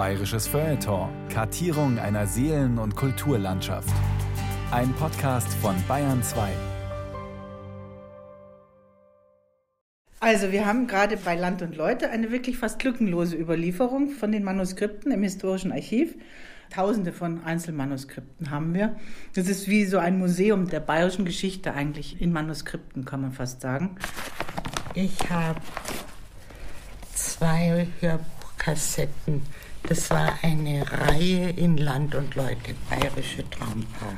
Bayerisches Feuilleton. Kartierung einer Seelen- und Kulturlandschaft. Ein Podcast von Bayern 2. Also wir haben gerade bei Land und Leute eine wirklich fast lückenlose Überlieferung von den Manuskripten im historischen Archiv. Tausende von Einzelmanuskripten haben wir. Das ist wie so ein Museum der bayerischen Geschichte eigentlich in Manuskripten, kann man fast sagen. Ich habe zwei Hörbuchkassetten. Das war eine Reihe in Land und Leute, bayerische Traumpaare.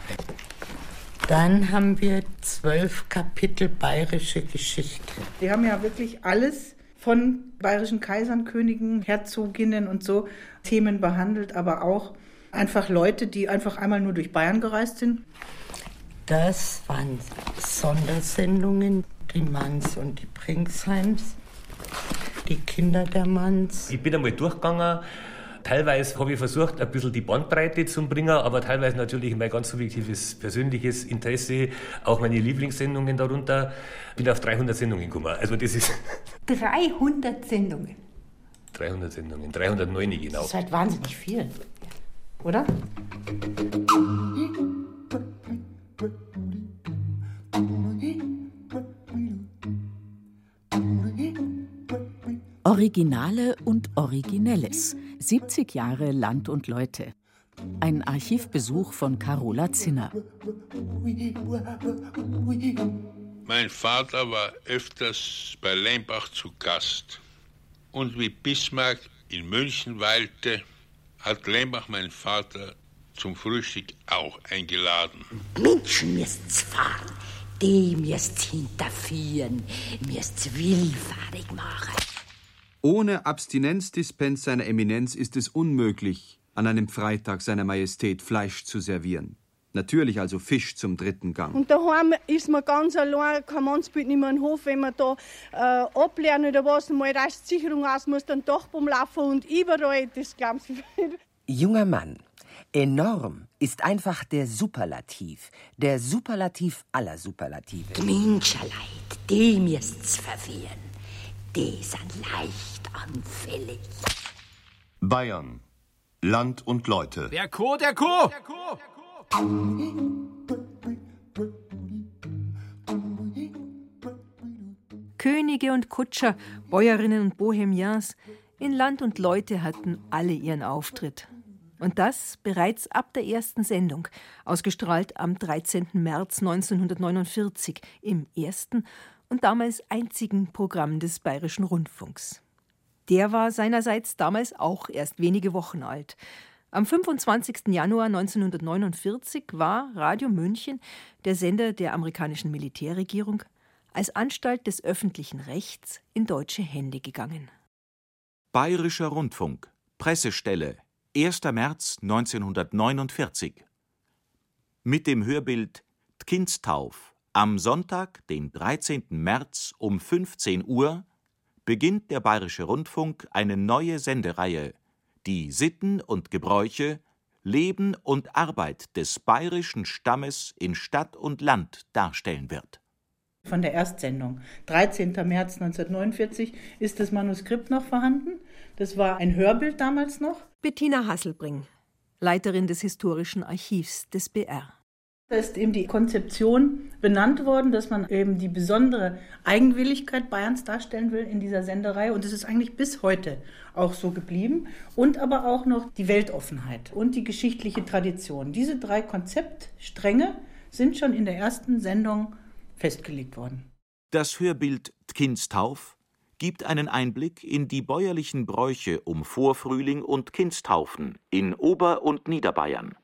Dann haben wir zwölf Kapitel bayerische Geschichte. Die haben ja wirklich alles von bayerischen Kaisern, Königen, Herzoginnen und so Themen behandelt, aber auch einfach Leute, die einfach einmal nur durch Bayern gereist sind. Das waren Sondersendungen, die Manns und die Pringsheims, die Kinder der Manns. Ich bin einmal durchgegangen. Teilweise habe ich versucht, ein bisschen die Bandbreite zu bringen, aber teilweise natürlich mein ganz subjektives persönliches Interesse, auch meine Lieblingssendungen darunter. Ich bin auf 300 Sendungen gekommen. Also das ist 300 Sendungen. 300 Sendungen, 309 genau. Das ist halt wahnsinnig viel, oder? Originale und Originelles. 70 Jahre Land und Leute. Ein Archivbesuch von Carola Zinner. Mein Vater war öfters bei Leimbach zu Gast. Und wie Bismarck in München weilte, hat Leimbach meinen Vater zum Frühstück auch eingeladen. Menschen müsst's fahren, die müsst's hinterführen, müsst's willfahrig machen. Ohne Abstinenzdispens seiner Eminenz ist es unmöglich, an einem Freitag seiner Majestät Fleisch zu servieren. Natürlich also Fisch zum dritten Gang. Und daheim ist man ganz allein, kein Mannsbild nicht mehr im Hof, wenn man da äh, ablernen oder was, mal Restsicherung aus muss, dann doch beim Laufen und überall, das glauben Sie nicht. Junger Mann, enorm ist einfach der Superlativ, der Superlativ aller Superlative. Die Menschenleid, die müsst's verwirren. Die sind leicht anfällig. Bayern. Land und Leute. Der Co, der Co! Könige und Kutscher, Bäuerinnen und Bohemians, in Land und Leute hatten alle ihren Auftritt. Und das bereits ab der ersten Sendung, ausgestrahlt am 13. März 1949 im ersten und damals einzigen Programm des Bayerischen Rundfunks. Der war seinerseits damals auch erst wenige Wochen alt. Am 25. Januar 1949 war Radio München, der Sender der amerikanischen Militärregierung, als Anstalt des öffentlichen Rechts in deutsche Hände gegangen. Bayerischer Rundfunk, Pressestelle, 1. März 1949. Mit dem Hörbild T'Kindstauf am Sonntag, den 13. März um 15 Uhr, beginnt der Bayerische Rundfunk eine neue Sendereihe, die Sitten und Gebräuche, Leben und Arbeit des bayerischen Stammes in Stadt und Land darstellen wird. Von der Erstsendung. 13. März 1949 ist das Manuskript noch vorhanden. Das war ein Hörbild damals noch. Bettina Hasselbring, Leiterin des Historischen Archivs des BR. Da ist eben die Konzeption benannt worden, dass man eben die besondere Eigenwilligkeit Bayerns darstellen will in dieser Senderei. Und es ist eigentlich bis heute auch so geblieben. Und aber auch noch die Weltoffenheit und die geschichtliche Tradition. Diese drei Konzeptstränge sind schon in der ersten Sendung festgelegt worden. Das Hörbild T'Kindstauf gibt einen Einblick in die bäuerlichen Bräuche um Vorfrühling und Kindstaufen in Ober- und Niederbayern.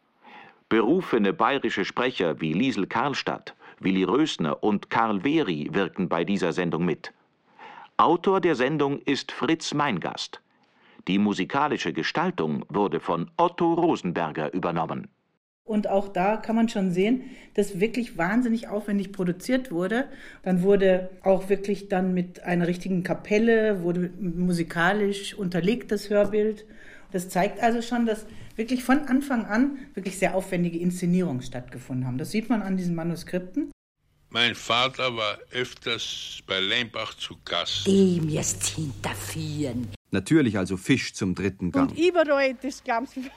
Berufene bayerische Sprecher wie Liesel Karlstadt, Willi Rösner und Karl Wehry wirken bei dieser Sendung mit. Autor der Sendung ist Fritz Meingast. Die musikalische Gestaltung wurde von Otto Rosenberger übernommen. Und auch da kann man schon sehen, dass wirklich wahnsinnig aufwendig produziert wurde. Dann wurde auch wirklich dann mit einer richtigen Kapelle, wurde musikalisch unterlegt das Hörbild. Das zeigt also schon, dass wirklich von Anfang an wirklich sehr aufwendige Inszenierungen stattgefunden haben. Das sieht man an diesen Manuskripten. Mein Vater war öfters bei Leimbach zu Gast. Die müsst's hinterführen. Natürlich also Fisch zum dritten Gang. Und überall, das glauben Sie nicht.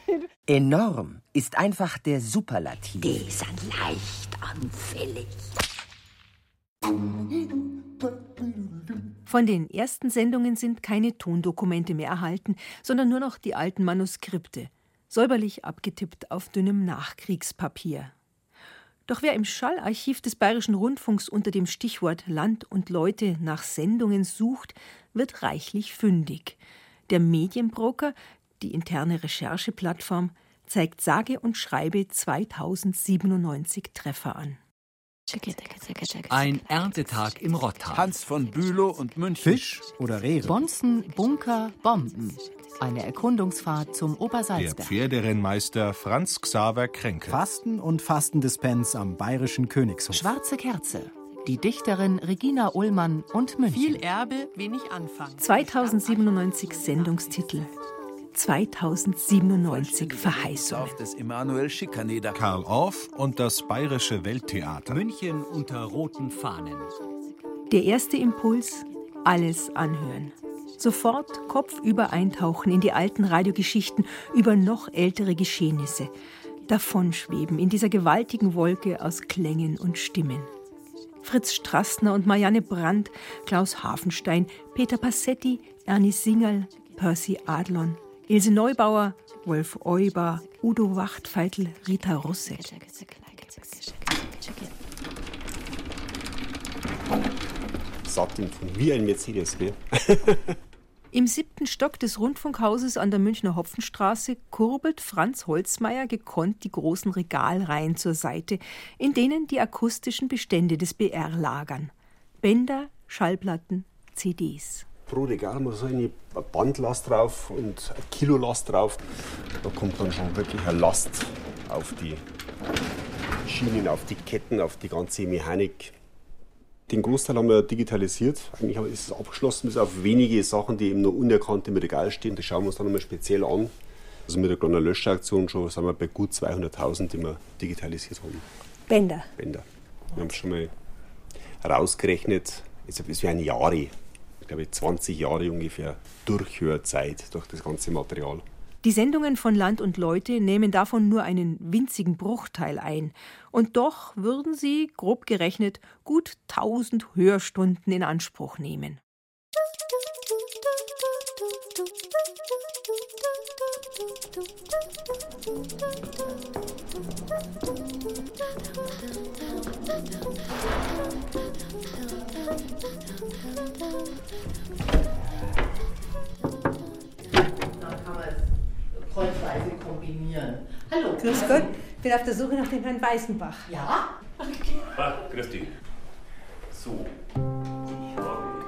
Enorm ist einfach der Superlativ. Die sind leicht anfällig. Von den ersten Sendungen sind keine Tondokumente mehr erhalten, sondern nur noch die alten Manuskripte, säuberlich abgetippt auf dünnem Nachkriegspapier. Doch wer im Schallarchiv des Bayerischen Rundfunks unter dem Stichwort Land und Leute nach Sendungen sucht, wird reichlich fündig. Der Medienbroker, die interne Rechercheplattform, zeigt sage und schreibe 2097 Treffer an. Ein Erntetag im Rottal. Hans von Bülow und München. Fisch oder Rehe? Bonzen, Bunker, Bomben. Eine Erkundungsfahrt zum Der Obersalzberg. Pferderennmeister Franz Xaver Kränke. Fasten und Fastendispens am Bayerischen Königshof. Schwarze Kerze. Die Dichterin Regina Ullmann und München. Viel Erbe, wenig Anfang. 2097 Sendungstitel. 2097 Verheißung. des Emanuel Schikaneder. Karl Orff und das Bayerische Welttheater. München unter roten Fahnen. Der erste Impuls: alles anhören. Sofort kopfüber eintauchen in die alten Radiogeschichten über noch ältere Geschehnisse. Davonschweben in dieser gewaltigen Wolke aus Klängen und Stimmen. Fritz Strassner und Marianne Brandt, Klaus Hafenstein, Peter Passetti, Ernie Singerl, Percy Adlon, Ilse Neubauer, Wolf Euber, Udo Wachtfeitel, Rita Russe. Sagt ihm von wie ein Mercedes, gell? Im siebten Stock des Rundfunkhauses an der Münchner Hopfenstraße kurbelt Franz Holzmeier gekonnt die großen Regalreihen zur Seite, in denen die akustischen Bestände des BR lagern. Bänder, Schallplatten, CDs. Pro Regal muss so eine Bandlast drauf und eine Kilolast drauf. Da kommt dann schon wirklich eine Last auf die Schienen, auf die Ketten, auf die ganze Mechanik. Den Großteil haben wir digitalisiert. Eigentlich ist es abgeschlossen, bis auf wenige Sachen, die eben noch unerkannt im Regal stehen. Das schauen wir uns dann nochmal speziell an. Also mit der kleinen Löschaktion schon sind wir bei gut 200.000, die wir digitalisiert haben. Bänder. Bänder. Wir haben es schon mal rausgerechnet. Es wären Jahre, ich glaube 20 Jahre ungefähr Durchhörzeit durch das ganze Material. Die Sendungen von Land und Leute nehmen davon nur einen winzigen Bruchteil ein. Und doch würden sie, grob gerechnet, gut 1000 Hörstunden in Anspruch nehmen. Dann kann man es kreuzweise kombinieren. Hallo. Grüß Gott, ich bin auf der Suche nach dem Herrn Weißenbach. Ja? Ah, grüß dich. So.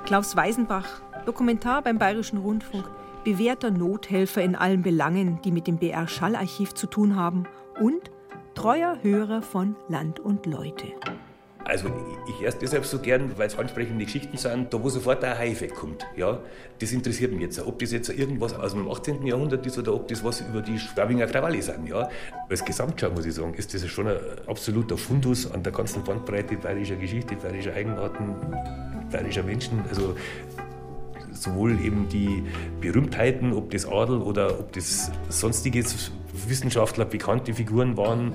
Klaus Weisenbach, Dokumentar beim Bayerischen Rundfunk, bewährter Nothelfer in allen Belangen, die mit dem BR Schallarchiv zu tun haben und treuer Hörer von Land und Leute. Also ich erst deshalb so gern, weil es ansprechende Geschichten sind, da wo sofort ein High-Effekt kommt. Ja, das interessiert mich jetzt. Ob das jetzt irgendwas aus dem 18. Jahrhundert ist oder ob das was über die Schwabinger Krawalle sind. Ja. Als Gesamtschau muss ich sagen, ist das schon ein absoluter Fundus an der ganzen Bandbreite bayerischer Geschichte, bayerischer Eigenarten, bayerischer Menschen. Also sowohl eben die Berühmtheiten, ob das Adel oder ob das sonstige Wissenschaftler, bekannte Figuren waren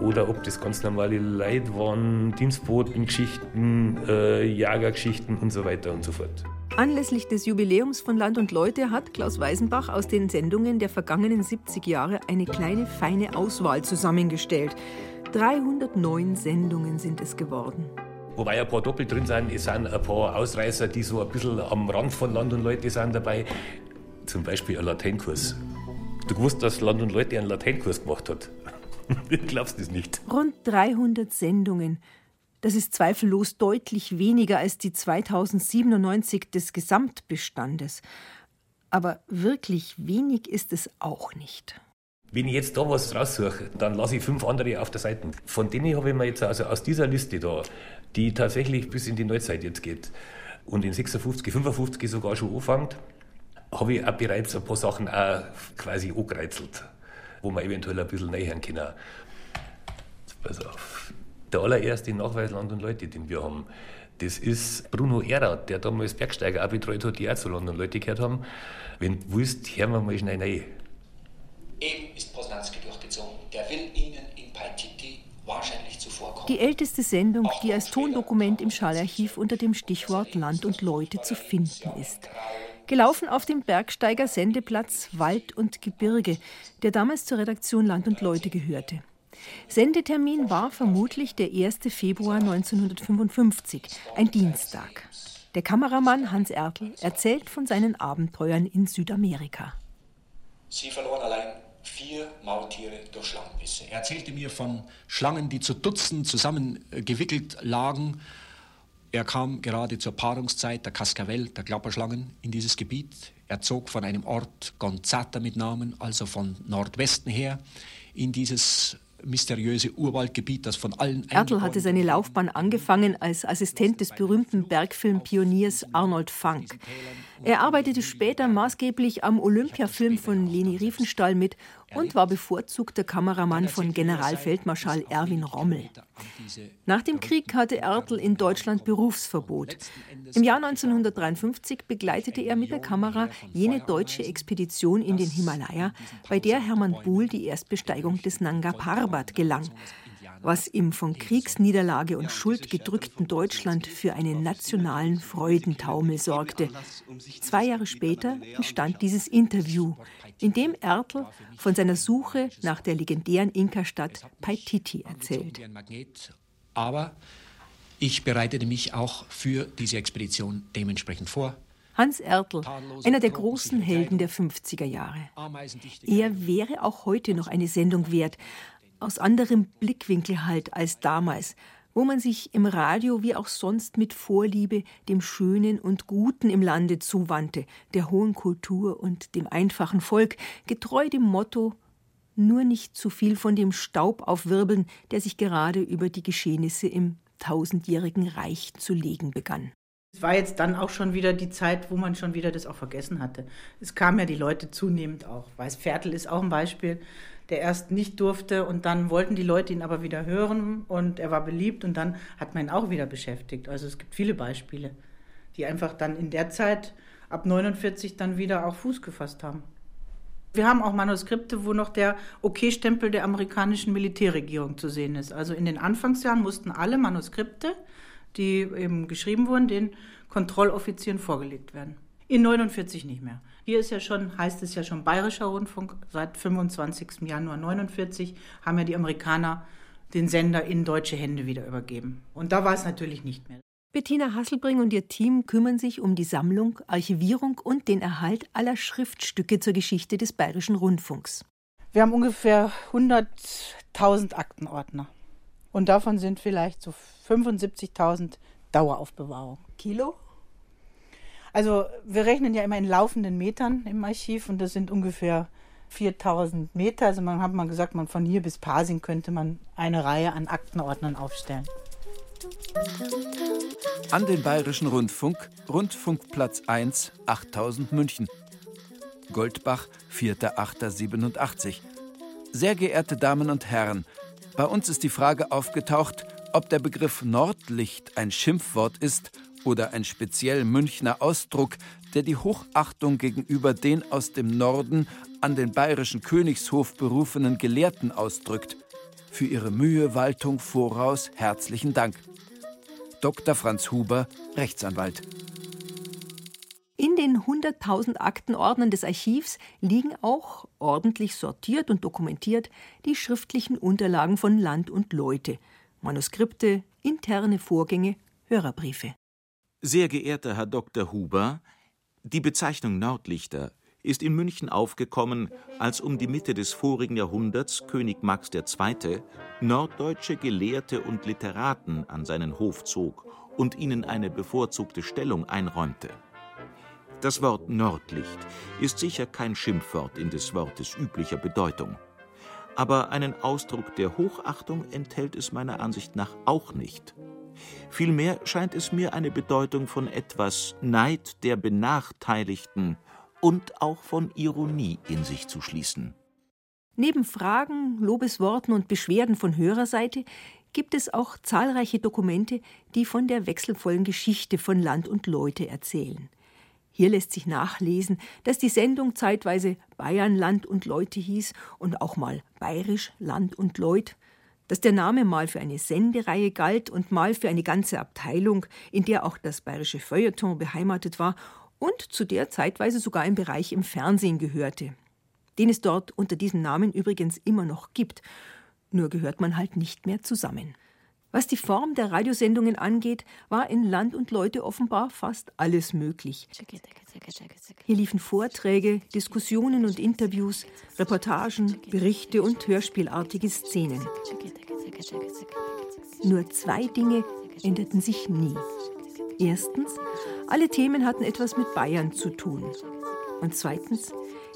oder ob das ganz normale Leute waren, Dienstbotengeschichten, äh, Jagergeschichten und so weiter und so fort. Anlässlich des Jubiläums von Land und Leute hat Klaus Weisenbach aus den Sendungen der vergangenen 70 Jahre eine kleine, feine Auswahl zusammengestellt. 309 Sendungen sind es geworden. Wobei ein paar doppelt drin sind, es sind ein paar Ausreißer, die so ein bisschen am Rand von Land und Leute sind dabei. Zum Beispiel ein Lateinkurs. Du gewusst, dass Land und Leute einen Lateinkurs gemacht hat? Du glaubst es nicht. Rund 300 Sendungen. Das ist zweifellos deutlich weniger als die 2097 des Gesamtbestandes. Aber wirklich wenig ist es auch nicht. Wenn ich jetzt da was raussuche, dann lasse ich fünf andere auf der Seite. Von denen habe ich mir jetzt also aus dieser Liste da, die tatsächlich bis in die Neuzeit jetzt geht und in 56, 55 sogar schon anfängt, habe ich auch bereits ein paar Sachen auch quasi angereizelt, wo man eventuell ein bisschen nähern können. Pass auf. Der allererste Nachweis Land und Leute, den wir haben, Das ist Bruno Erath, der damals Bergsteiger auch betreut hat, die auch zu London Leute gehört haben. Wenn du willst, hören wir mal schnell rein. Eben ist Posnanski durchgezogen. Der will Ihnen in Paititi wahrscheinlich zuvorkommen. Die älteste Sendung, die als Tondokument im Schallarchiv unter dem Stichwort Land und Leute zu finden ist. Gelaufen auf dem Bergsteiger Sendeplatz Wald und Gebirge, der damals zur Redaktion Land und Leute gehörte. Sendetermin war vermutlich der 1. Februar 1955, ein Dienstag. Der Kameramann Hans Ertl erzählt von seinen Abenteuern in Südamerika. Sie verloren allein vier Maultiere durch Schlangenbisse. Er erzählte mir von Schlangen, die zu Dutzenden zusammengewickelt lagen. Er kam gerade zur Paarungszeit der Cascavel, der Klapperschlangen, in dieses Gebiet. Er zog von einem Ort Gonzata mit Namen, also von Nordwesten her, in dieses mysteriöse Urwaldgebiet, das von allen Ertl hatte seine Laufbahn angefangen als Assistent des berühmten Bergfilmpioniers Arnold Funk. Er arbeitete später maßgeblich am Olympiafilm von Leni Riefenstahl mit und war bevorzugter Kameramann von Generalfeldmarschall Erwin Rommel. Nach dem Krieg hatte Ertl in Deutschland Berufsverbot. Im Jahr 1953 begleitete er mit der Kamera jene deutsche Expedition in den Himalaya, bei der Hermann Buhl die Erstbesteigung des Nanga Parbat gelang was im von Kriegsniederlage und Schuld gedrückten Deutschland für einen nationalen Freudentaumel sorgte. Zwei Jahre später entstand dieses Interview, in dem Ertl von seiner Suche nach der legendären Inka-Stadt Paititi erzählt. Aber ich bereitete mich auch für diese Expedition dementsprechend vor. Hans Ertl, einer der großen Helden der 50er Jahre. Er wäre auch heute noch eine Sendung wert, aus anderem Blickwinkel halt als damals, wo man sich im Radio wie auch sonst mit Vorliebe dem Schönen und Guten im Lande zuwandte, der hohen Kultur und dem einfachen Volk, getreu dem Motto nur nicht zu viel von dem Staub aufwirbeln, der sich gerade über die Geschehnisse im tausendjährigen Reich zu legen begann. Es war jetzt dann auch schon wieder die Zeit, wo man schon wieder das auch vergessen hatte. Es kamen ja die Leute zunehmend auch. Weiß Viertel ist auch ein Beispiel der erst nicht durfte und dann wollten die Leute ihn aber wieder hören und er war beliebt und dann hat man ihn auch wieder beschäftigt. Also es gibt viele Beispiele, die einfach dann in der Zeit ab 49 dann wieder auch Fuß gefasst haben. Wir haben auch Manuskripte, wo noch der OK-Stempel der amerikanischen Militärregierung zu sehen ist. Also in den Anfangsjahren mussten alle Manuskripte, die eben geschrieben wurden, den Kontrolloffizieren vorgelegt werden. In 49 nicht mehr. Hier ist ja schon, heißt es ja schon Bayerischer Rundfunk. Seit 25. Januar 49 haben ja die Amerikaner den Sender in deutsche Hände wieder übergeben. Und da war es natürlich nicht mehr. Bettina Hasselbring und ihr Team kümmern sich um die Sammlung, Archivierung und den Erhalt aller Schriftstücke zur Geschichte des Bayerischen Rundfunks. Wir haben ungefähr 100.000 Aktenordner. Und davon sind vielleicht so 75.000 Daueraufbewahrung. Kilo? Also wir rechnen ja immer in laufenden Metern im Archiv und das sind ungefähr 4000 Meter. Also man hat mal gesagt, man von hier bis Pasing könnte man eine Reihe an Aktenordnern aufstellen. An den Bayerischen Rundfunk, Rundfunkplatz 1, 8000 München. Goldbach, 4.8.87. Sehr geehrte Damen und Herren, bei uns ist die Frage aufgetaucht, ob der Begriff Nordlicht ein Schimpfwort ist oder ein speziell Münchner Ausdruck, der die Hochachtung gegenüber den aus dem Norden an den bayerischen Königshof berufenen Gelehrten ausdrückt. Für ihre Mühe, Waltung voraus herzlichen Dank. Dr. Franz Huber, Rechtsanwalt. In den 100.000 Aktenordnern des Archivs liegen auch, ordentlich sortiert und dokumentiert, die schriftlichen Unterlagen von Land und Leute, Manuskripte, interne Vorgänge, Hörerbriefe. Sehr geehrter Herr Dr. Huber, die Bezeichnung Nordlichter ist in München aufgekommen, als um die Mitte des vorigen Jahrhunderts König Max II. norddeutsche Gelehrte und Literaten an seinen Hof zog und ihnen eine bevorzugte Stellung einräumte. Das Wort Nordlicht ist sicher kein Schimpfwort in des Wortes üblicher Bedeutung. Aber einen Ausdruck der Hochachtung enthält es meiner Ansicht nach auch nicht. Vielmehr scheint es mir eine Bedeutung von etwas Neid der Benachteiligten und auch von Ironie in sich zu schließen. Neben Fragen, Lobesworten und Beschwerden von Hörerseite gibt es auch zahlreiche Dokumente, die von der wechselvollen Geschichte von Land und Leute erzählen. Hier lässt sich nachlesen, dass die Sendung zeitweise Bayern Land und Leute hieß und auch mal Bayerisch Land und Leut, dass der Name mal für eine Sendereihe galt und mal für eine ganze Abteilung, in der auch das bayerische Feuilleton beheimatet war und zu der zeitweise sogar ein Bereich im Fernsehen gehörte, den es dort unter diesem Namen übrigens immer noch gibt, nur gehört man halt nicht mehr zusammen. Was die Form der Radiosendungen angeht, war in Land und Leute offenbar fast alles möglich. Hier liefen Vorträge, Diskussionen und Interviews, Reportagen, Berichte und hörspielartige Szenen. Nur zwei Dinge änderten sich nie. Erstens, alle Themen hatten etwas mit Bayern zu tun. Und zweitens,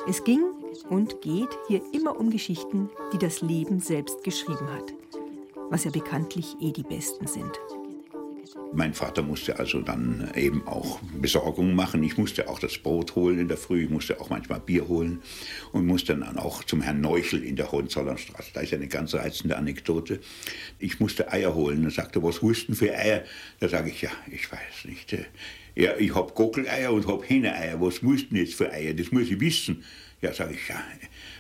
es ging und geht hier immer um Geschichten, die das Leben selbst geschrieben hat was ja bekanntlich eh die besten sind. Mein Vater musste also dann eben auch Besorgungen machen. Ich musste auch das Brot holen in der Früh, ich musste auch manchmal Bier holen und musste dann auch zum Herrn Neuchel in der Hohenzollernstraße. Da ist eine ganz reizende Anekdote. Ich musste Eier holen und sagte, was du für Eier? Da sage ich, ja, ich weiß nicht. Ja, ich hab Gockeleier und hab Henneeier. Was musst du jetzt für Eier? Das muss ich wissen. Ja, sage ich, ja.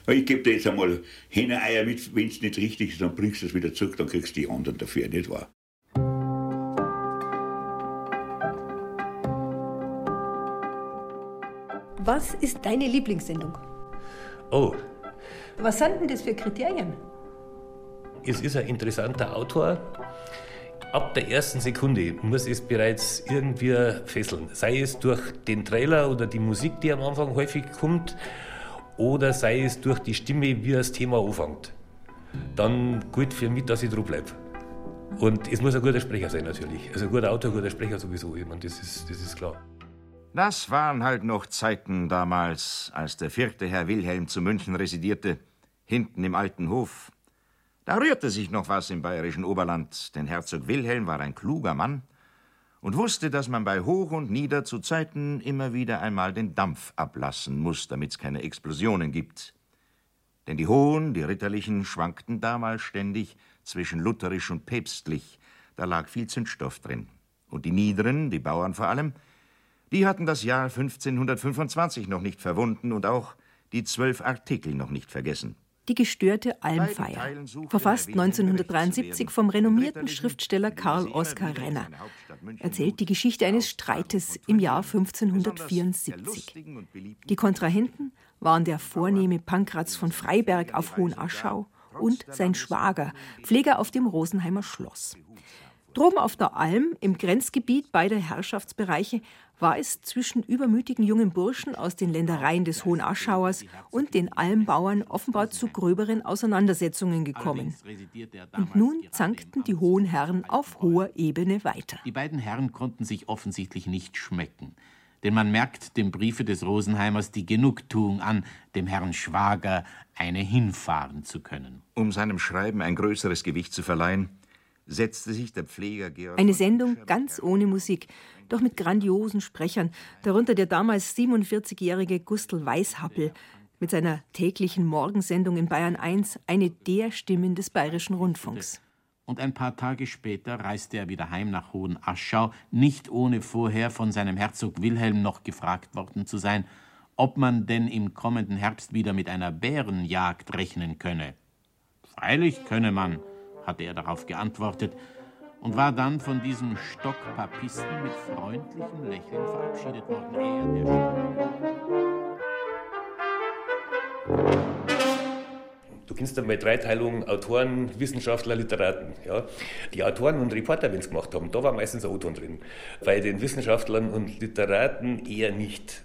Ich gebe dir jetzt einmal Henne-Eier mit, wenn es nicht richtig ist, dann bringst du es wieder zurück, dann kriegst du die anderen dafür, nicht wahr? Was ist deine Lieblingssendung? Oh. Was sind denn das für Kriterien? Es ist ein interessanter Autor. Ab der ersten Sekunde muss es bereits irgendwie fesseln. Sei es durch den Trailer oder die Musik, die am Anfang häufig kommt, oder sei es durch die Stimme, wie das Thema anfängt, dann gilt für mich, dass ich dran bleibe. Und es muss ein guter Sprecher sein, natürlich. Also ein guter Autor, ein guter Sprecher sowieso. Ich meine, das, ist, das ist klar. Das waren halt noch Zeiten damals, als der vierte Herr Wilhelm zu München residierte, hinten im alten Hof. Da rührte sich noch was im bayerischen Oberland, denn Herzog Wilhelm war ein kluger Mann und wusste, dass man bei Hoch und Nieder zu Zeiten immer wieder einmal den Dampf ablassen muss, damit es keine Explosionen gibt. Denn die Hohen, die Ritterlichen, schwankten damals ständig zwischen lutherisch und päpstlich, da lag viel Zündstoff drin. Und die Niederen, die Bauern vor allem, die hatten das Jahr 1525 noch nicht verwunden und auch die zwölf Artikel noch nicht vergessen. Die gestörte Almfeier, verfasst 1973 vom renommierten Schriftsteller Karl Oskar Renner, erzählt die Geschichte eines Streites im Jahr 1574. Die Kontrahenten waren der vornehme Pankraz von Freiberg auf Hohenaschau und sein Schwager, Pfleger auf dem Rosenheimer Schloss. Droben auf der Alm, im Grenzgebiet beider Herrschaftsbereiche, war es zwischen übermütigen jungen Burschen aus den Ländereien des Hohen Aschauers und den Almbauern offenbar zu gröberen Auseinandersetzungen gekommen. Und nun zankten die hohen Herren auf hoher Ebene weiter. Die beiden Herren konnten sich offensichtlich nicht schmecken. Denn man merkt dem Briefe des Rosenheimers die Genugtuung an, dem Herrn Schwager eine hinfahren zu können. Um seinem Schreiben ein größeres Gewicht zu verleihen, setzte sich der Pfleger Georg. Eine Sendung ganz ohne Musik, doch mit grandiosen Sprechern, darunter der damals 47-jährige Gustl Weishappel mit seiner täglichen Morgensendung in Bayern 1, eine der Stimmen des bayerischen Rundfunks. Und ein paar Tage später reiste er wieder heim nach Hohenaschau, nicht ohne vorher von seinem Herzog Wilhelm noch gefragt worden zu sein, ob man denn im kommenden Herbst wieder mit einer Bärenjagd rechnen könne. Freilich könne man, hatte er darauf geantwortet und war dann von diesem Stockpapisten mit freundlichem Lächeln verabschiedet worden. Er, der Du kennst einmal Dreiteilung Autoren, Wissenschaftler, Literaten. Ja? Die Autoren und Reporter, wenn sie gemacht haben, da war meistens ein O-Ton drin. Bei den Wissenschaftlern und Literaten eher nicht.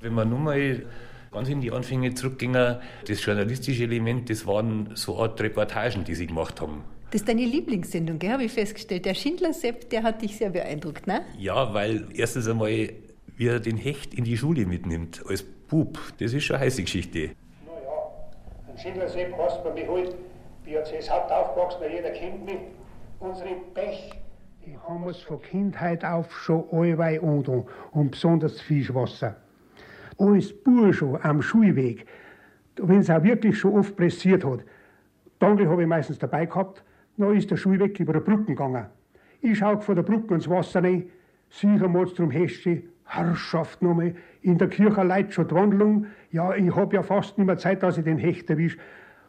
Wenn man nun mal ganz in die Anfänge zurückgingen, das journalistische Element, das waren so Art Reportagen, die sie gemacht haben. Das ist deine Lieblingssendung, gell, habe ich festgestellt. Der Schindler-Sepp, der hat dich sehr beeindruckt, ne? Ja, weil erstens einmal, wie er den Hecht in die Schule mitnimmt, als Bub, das ist schon eine heiße Geschichte. Naja, ein Schindler-Sepp hast man mich halt, wie er das Haupt aufgewachsen, jeder kennt mich, unsere Pech. Die haben es von Kindheit auf schon allweil und, und besonders Fischwasser als Bursche am Schulweg, wenn es auch wirklich schon oft pressiert hat, Tangel habe ich meistens dabei gehabt. Dann ist der Schuh weg über der Brücke gegangen. Ich schaue von der Brücke ins Wasser rein, sicher mal zum Hesche, Herrschaft nochmal, in der Kirche leidet schon die Wandlung. Ja, ich habe ja fast nicht mehr Zeit, dass ich den Hecht erwische.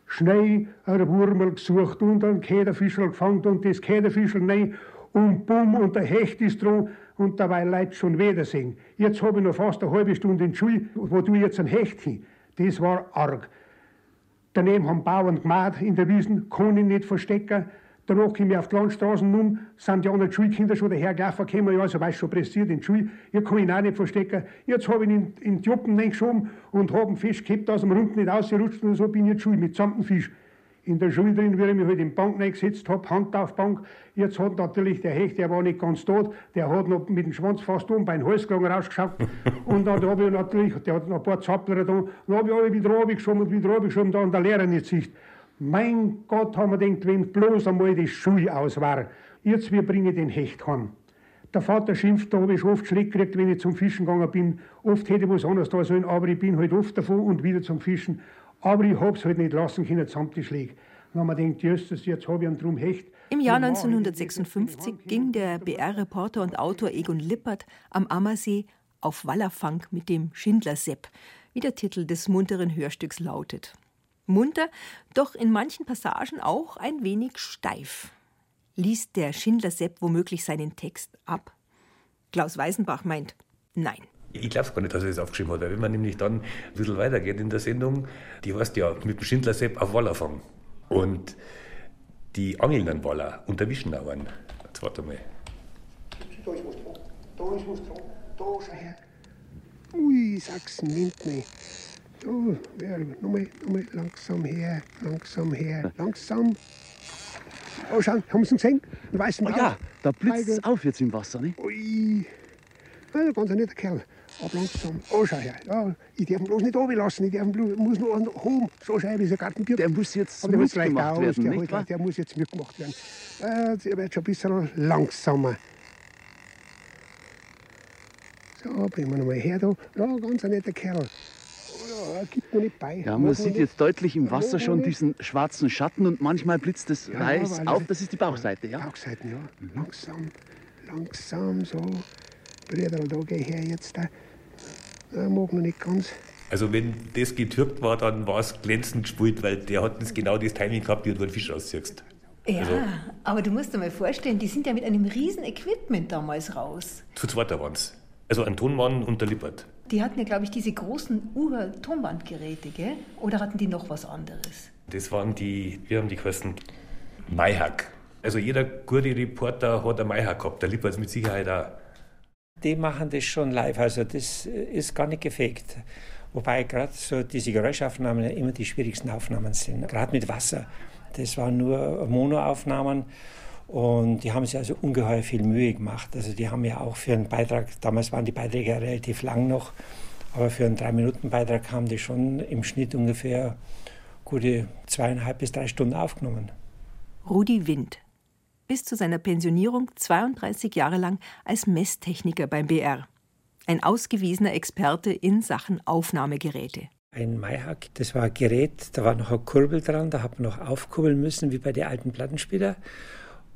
Schnell ein Wurmel gesucht und einen Käderfischl gefangen und das Käderfischl rein und bumm und der Hecht ist dran und dabei Leute schon Wiedersehen. Jetzt habe ich noch fast eine halbe Stunde in die Schule, wo du jetzt ein Hecht hin. Das war arg. Daneben haben Bauern gemacht in der Wiesen, kann ich nicht verstecken. Danach komme ich auf die Landstraßen um, sind die anderen Schulkinder schon dahergelaufen, kommen ja, so weiß schon pressiert in die Schule. Hier kann ich ihn auch nicht verstecken. Jetzt habe ich ihn in, die Juppen reingeschoben und habe einen Fisch gehabt, aus dem Rund nicht rausgerutscht und so bin ich in die Schule mit gesamten Fisch. In der Schule drin, wie ich mich halt in die Bank reingesetzt habe, Hand auf Bank. Jetzt hat natürlich der Hecht, der war nicht ganz tot, der hat noch mit dem Schwanz fast um bei den Halskragen rausgeschaut. und dann habe ich natürlich, der hat noch ein paar Zappler da, dann habe ich alle wieder runtergeschoben und wieder runtergeschoben, da an der Lehrer nicht Sicht. Mein Gott, haben wir gedacht, wenn bloß einmal die Schule aus war. Jetzt, wir bringen den Hecht heim. Der Vater schimpft, da habe ich oft Schreck gekriegt, wenn ich zum Fischen gegangen bin. Oft hätte ich was anderes da sollen, aber ich bin halt oft davon und wieder zum Fischen. Aber ich habe es halt nicht lassen können, samt die Schläge. Haben wir gedacht, Jesus, jetzt habe ich einen Drum Hecht. Im Jahr 1956 ging der BR-Reporter und Autor Egon Lippert am Ammersee auf Wallerfang mit dem Schindler-Sepp, wie der Titel des munteren Hörstücks lautet. Munter, doch in manchen Passagen auch ein wenig steif. Liest der Schindler-Sepp womöglich seinen Text ab? Klaus Weisenbach meint, nein. Ich glaube es gar nicht, dass er das aufgeschrieben hat, weil wenn man nämlich dann ein bisschen weitergeht in der Sendung, die heißt ja mit dem Schindler-Sepp auf Wallerfang. Und die angeln dann Waller und erwischen dauern. Jetzt warte mal. Da ist was dran, da ist was dran, da schau her. Ui, Sachsen nimmt mich. Da, ja, nochmal, nochmal langsam her, langsam her, langsam. Oh, schau, haben Sie ihn gesehen? Den weißen Oh Bauch. ja, da blitzt es auf jetzt im Wasser, ne? Ui. Ganz ein netter Kerl. Aber langsam. Oh, schau her. Ja, ich darf ihn bloß nicht runterlassen. Ich darf ihn bloß, muss noch an- hoch. So schau her, wie so ein Gartenbier. Der muss jetzt der muss aus. werden, der, wahr? der muss jetzt mitgemacht werden. Äh, der wird schon ein bisschen langsamer. So, bringen wir nochmal her da. Ja, ganz ein netter Kerl. Ja, gibt mir nicht bei. Ja, man sieht jetzt deutlich im Wasser schon diesen schwarzen Schatten und manchmal blitzt es Ja, weiß weil auf. das- Das ist die Bauchseite, ja? Bauchseiten, ja. Langsam, langsam, so. Brüderl, da geh her jetzt. Da. Ja, mag noch nicht ganz. Also wenn das getürkt war, dann war es glänzend gespielt, weil der hat das genau das Timing gehabt, wie du einen Fisch rausziehst. Ja, Also- aber du musst dir mal vorstellen, die sind ja mit einem riesen Equipment damals raus. Zu zweit waren es. Also ein Tonmann und der Lippert. Die hatten ja, glaube ich, diese großen Ur-Tonbandgeräte, gell? Oder hatten die noch was anderes? Das waren die, wir haben die geheißen Maihack. Also jeder gute Reporter hat ein Maihack gehabt, der Lippert mit Sicherheit auch. Die machen das schon live, also das ist gar nicht gefaked. Wobei gerade so diese Geräuschaufnahmen immer die schwierigsten Aufnahmen sind. Gerade mit Wasser. Das waren nur Monoaufnahmen und die haben sich also ungeheuer viel Mühe gemacht. Also die haben ja auch für einen Beitrag, damals waren die Beiträge ja relativ lang noch, aber für einen Drei-Minuten-Beitrag haben die schon im Schnitt ungefähr gute zweieinhalb bis drei Stunden aufgenommen. Rudi Wind. Bis zu seiner Pensionierung 32 Jahre lang als Messtechniker beim BR. Ein ausgewiesener Experte in Sachen Aufnahmegeräte. Ein Maihack, das war ein Gerät, da war noch eine Kurbel dran, da hat man noch aufkurbeln müssen, wie bei den alten Plattenspieler.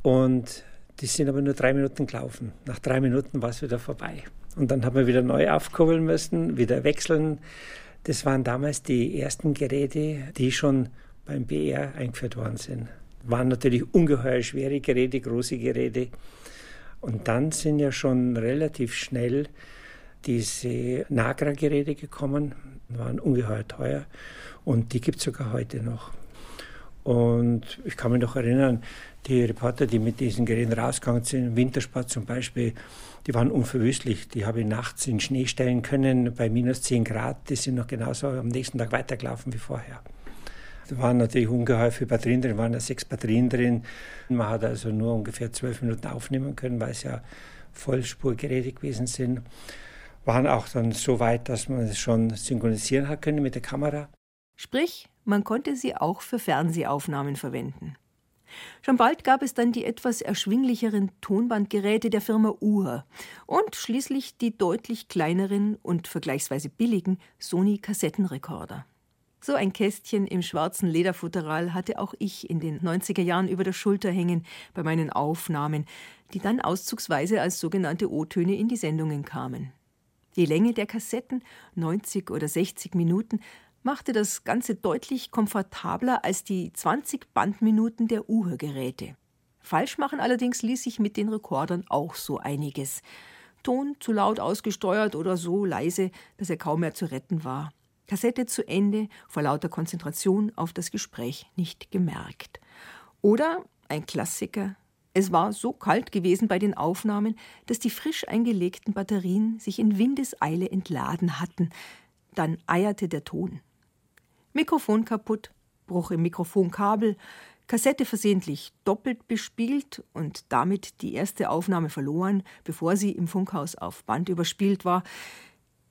Und die sind aber nur drei Minuten gelaufen. Nach drei Minuten war es wieder vorbei. Und dann hat man wieder neu aufkurbeln müssen, wieder wechseln. Das waren damals die ersten Geräte, die schon beim BR eingeführt worden sind. Waren natürlich ungeheuer schwere Geräte, große Geräte. Und dann sind ja schon relativ schnell diese Nagra-Geräte gekommen, waren ungeheuer teuer und die gibt es sogar heute noch. Und ich kann mich noch erinnern, die Reporter, die mit diesen Geräten rausgegangen sind, Wintersport zum Beispiel, die waren unverwüstlich. Die habe ich nachts in Schnee stellen können, bei minus 10 Grad. Die sind noch genauso am nächsten Tag weitergelaufen wie vorher. Da waren natürlich ungeheuer viele Batterien drin, waren ja sechs Batterien drin. Man hat also nur ungefähr zwölf Minuten aufnehmen können, weil es ja Vollspurgeräte gewesen sind. Waren auch dann so weit, dass man es schon synchronisieren hat können mit der Kamera. Sprich, man konnte sie auch für Fernsehaufnahmen verwenden. Schon bald gab es dann die etwas erschwinglicheren Tonbandgeräte der Firma Uher und schließlich die deutlich kleineren und vergleichsweise billigen Sony-Kassettenrekorder. So ein Kästchen im schwarzen Lederfutteral hatte auch ich in den 90er Jahren über der Schulter hängen bei meinen Aufnahmen, die dann auszugsweise als sogenannte O-Töne in die Sendungen kamen. Die Länge der Kassetten, 90 oder 60 Minuten, machte das Ganze deutlich komfortabler als die 20 Bandminuten der U-Hörgeräte. Falsch machen allerdings ließ sich mit den Rekordern auch so einiges. Ton zu laut ausgesteuert oder so leise, dass er kaum mehr zu retten war. Kassette zu Ende, vor lauter Konzentration auf das Gespräch nicht gemerkt. Oder ein Klassiker. Es war so kalt gewesen bei den Aufnahmen, dass die frisch eingelegten Batterien sich in Windeseile entladen hatten. Dann eierte der Ton. Mikrofon kaputt, Bruch im Mikrofonkabel, Kassette versehentlich doppelt bespielt und damit die erste Aufnahme verloren, bevor sie im Funkhaus auf Band überspielt war.